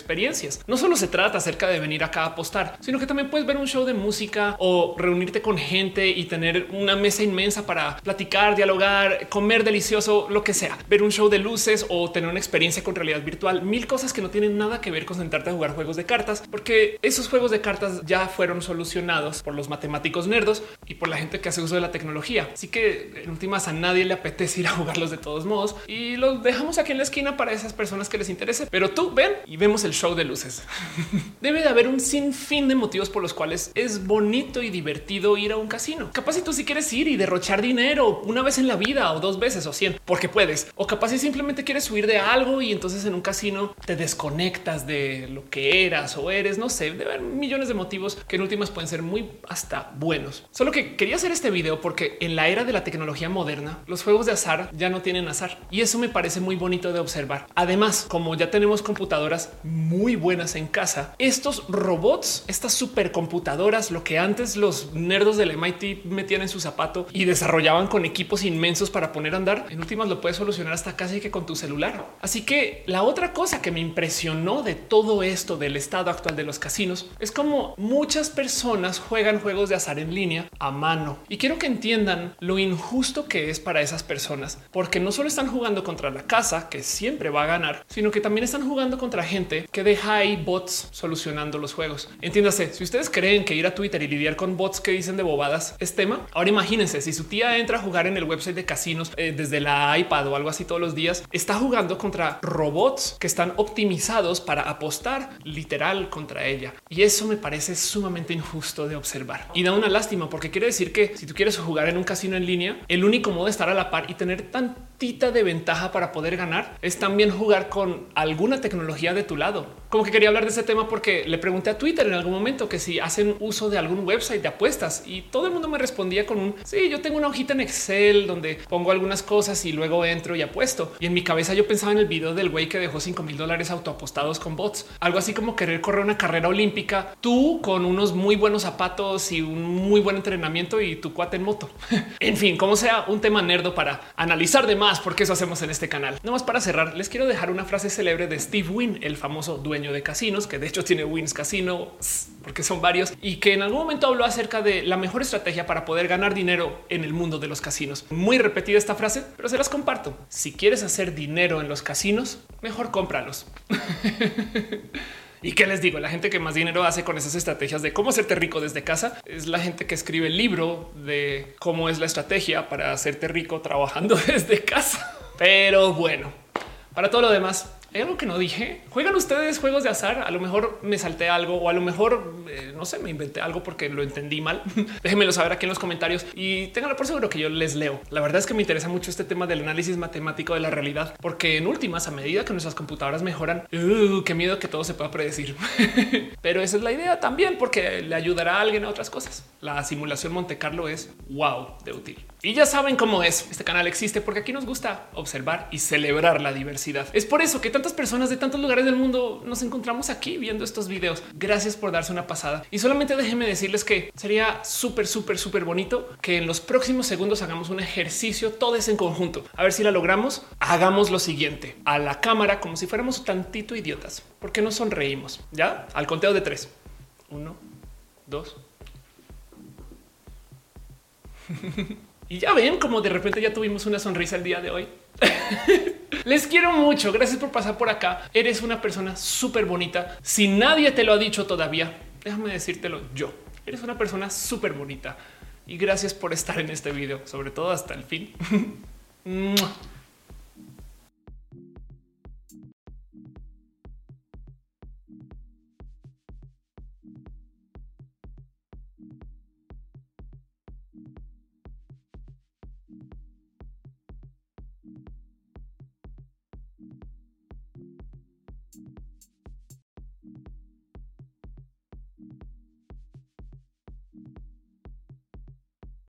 Speaker 1: No solo se trata acerca de venir acá a apostar, sino que también puedes ver un show de música o reunirte con gente y tener una mesa inmensa para platicar, dialogar, comer delicioso, lo que sea, ver un show de luces o tener una experiencia con realidad virtual, mil cosas que no tienen nada que ver con sentarte a jugar juegos de cartas, porque esos juegos de cartas ya fueron solucionados por los matemáticos nerdos y por la gente que hace uso de la tecnología. Así que en últimas a nadie le apetece ir a jugarlos de todos modos y los dejamos aquí en la esquina para esas personas que les interese. Pero tú ven y vemos el show de luces. Debe de haber un sinfín de motivos por los cuales es bonito y divertido ir a un casino. Capaz si tú si quieres ir y derrochar dinero una vez en la vida o dos veces o cien, porque puedes. O capaz si simplemente quieres huir de algo y entonces en un casino te desconectas de lo que eras o eres. No sé, debe haber millones de motivos que en últimas pueden ser muy hasta buenos. Solo que quería hacer este video porque en la era de la tecnología moderna, los juegos de azar ya no tienen azar y eso me parece muy bonito de observar. Además, como ya tenemos computadoras muy buenas en casa, estos robots, estas supercomputadoras, lo que antes los nerdos del MIT metían en su zapato y desarrollaban con equipos inmensos para poner a andar, en últimas lo puedes solucionar hasta casi que con tu celular. Así que la otra cosa que me impresionó de todo esto del estado actual de los casinos es como muchas personas juegan juegos de azar en línea a mano. Y quiero que entiendan lo injusto que es para esas personas, porque no solo están jugando contra la casa, que siempre va a ganar, sino que también están jugando contra gente que deja ahí bots solucionando los juegos. Entiéndase, si ustedes creen que ir a Twitter y lidiar con bots que dicen de bobadas es tema, ahora imagínense si su tía entra a jugar en el website de casinos eh, desde la iPad o algo así todos los días, está jugando contra robots que están optimizados para apostar literal contra ella. Y eso me parece sumamente injusto de observar y da una lástima porque quiere decir que si tú quieres jugar en un casino en línea, el único modo de estar a la par y tener tantita de ventaja para poder ganar es también jugar con alguna tecnología de tu lado. Como que quería hablar de ese tema porque le pregunté a Twitter en algún momento que si hacen uso de algún website de apuestas y todo el mundo me respondía con un sí, yo tengo una hojita en Excel donde pongo algunas cosas y luego entro y apuesto. Y en mi cabeza yo pensaba en el video del güey que dejó 5 mil dólares autoapostados con bots, algo así como querer correr una carrera olímpica, tú con unos muy buenos zapatos y un muy buen entrenamiento y tu cuate en moto. en fin, como sea un tema nerdo para analizar de más, porque eso hacemos en este canal. No más para cerrar, les quiero dejar una frase célebre de Steve Wynn, el famoso de casinos, que de hecho tiene Wins Casino, porque son varios, y que en algún momento habló acerca de la mejor estrategia para poder ganar dinero en el mundo de los casinos. Muy repetida esta frase, pero se las comparto. Si quieres hacer dinero en los casinos, mejor cómpralos. ¿Y qué les digo? La gente que más dinero hace con esas estrategias de cómo hacerte rico desde casa es la gente que escribe el libro de cómo es la estrategia para hacerte rico trabajando desde casa. Pero bueno, para todo lo demás, hay algo que no dije. Juegan ustedes juegos de azar. A lo mejor me salté algo o a lo mejor eh, no sé, me inventé algo porque lo entendí mal. Déjenmelo saber aquí en los comentarios y ténganlo por seguro que yo les leo. La verdad es que me interesa mucho este tema del análisis matemático de la realidad, porque en últimas, a medida que nuestras computadoras mejoran, uh, qué miedo que todo se pueda predecir. Pero esa es la idea también, porque le ayudará a alguien a otras cosas. La simulación Monte Carlo es wow de útil. Y ya saben cómo es. Este canal existe porque aquí nos gusta observar y celebrar la diversidad. Es por eso que tantas personas de tantos lugares del mundo nos encontramos aquí viendo estos videos. Gracias por darse una pasada. Y solamente déjenme decirles que sería súper, súper, súper bonito que en los próximos segundos hagamos un ejercicio todos en conjunto. A ver si la logramos. Hagamos lo siguiente a la cámara como si fuéramos tantito idiotas. porque no sonreímos? Ya al conteo de tres. Uno, dos. Y ya ven como de repente ya tuvimos una sonrisa el día de hoy. Les quiero mucho. Gracias por pasar por acá. Eres una persona súper bonita. Si nadie te lo ha dicho todavía, déjame decírtelo yo. Eres una persona súper bonita y gracias por estar en este video, sobre todo hasta el fin.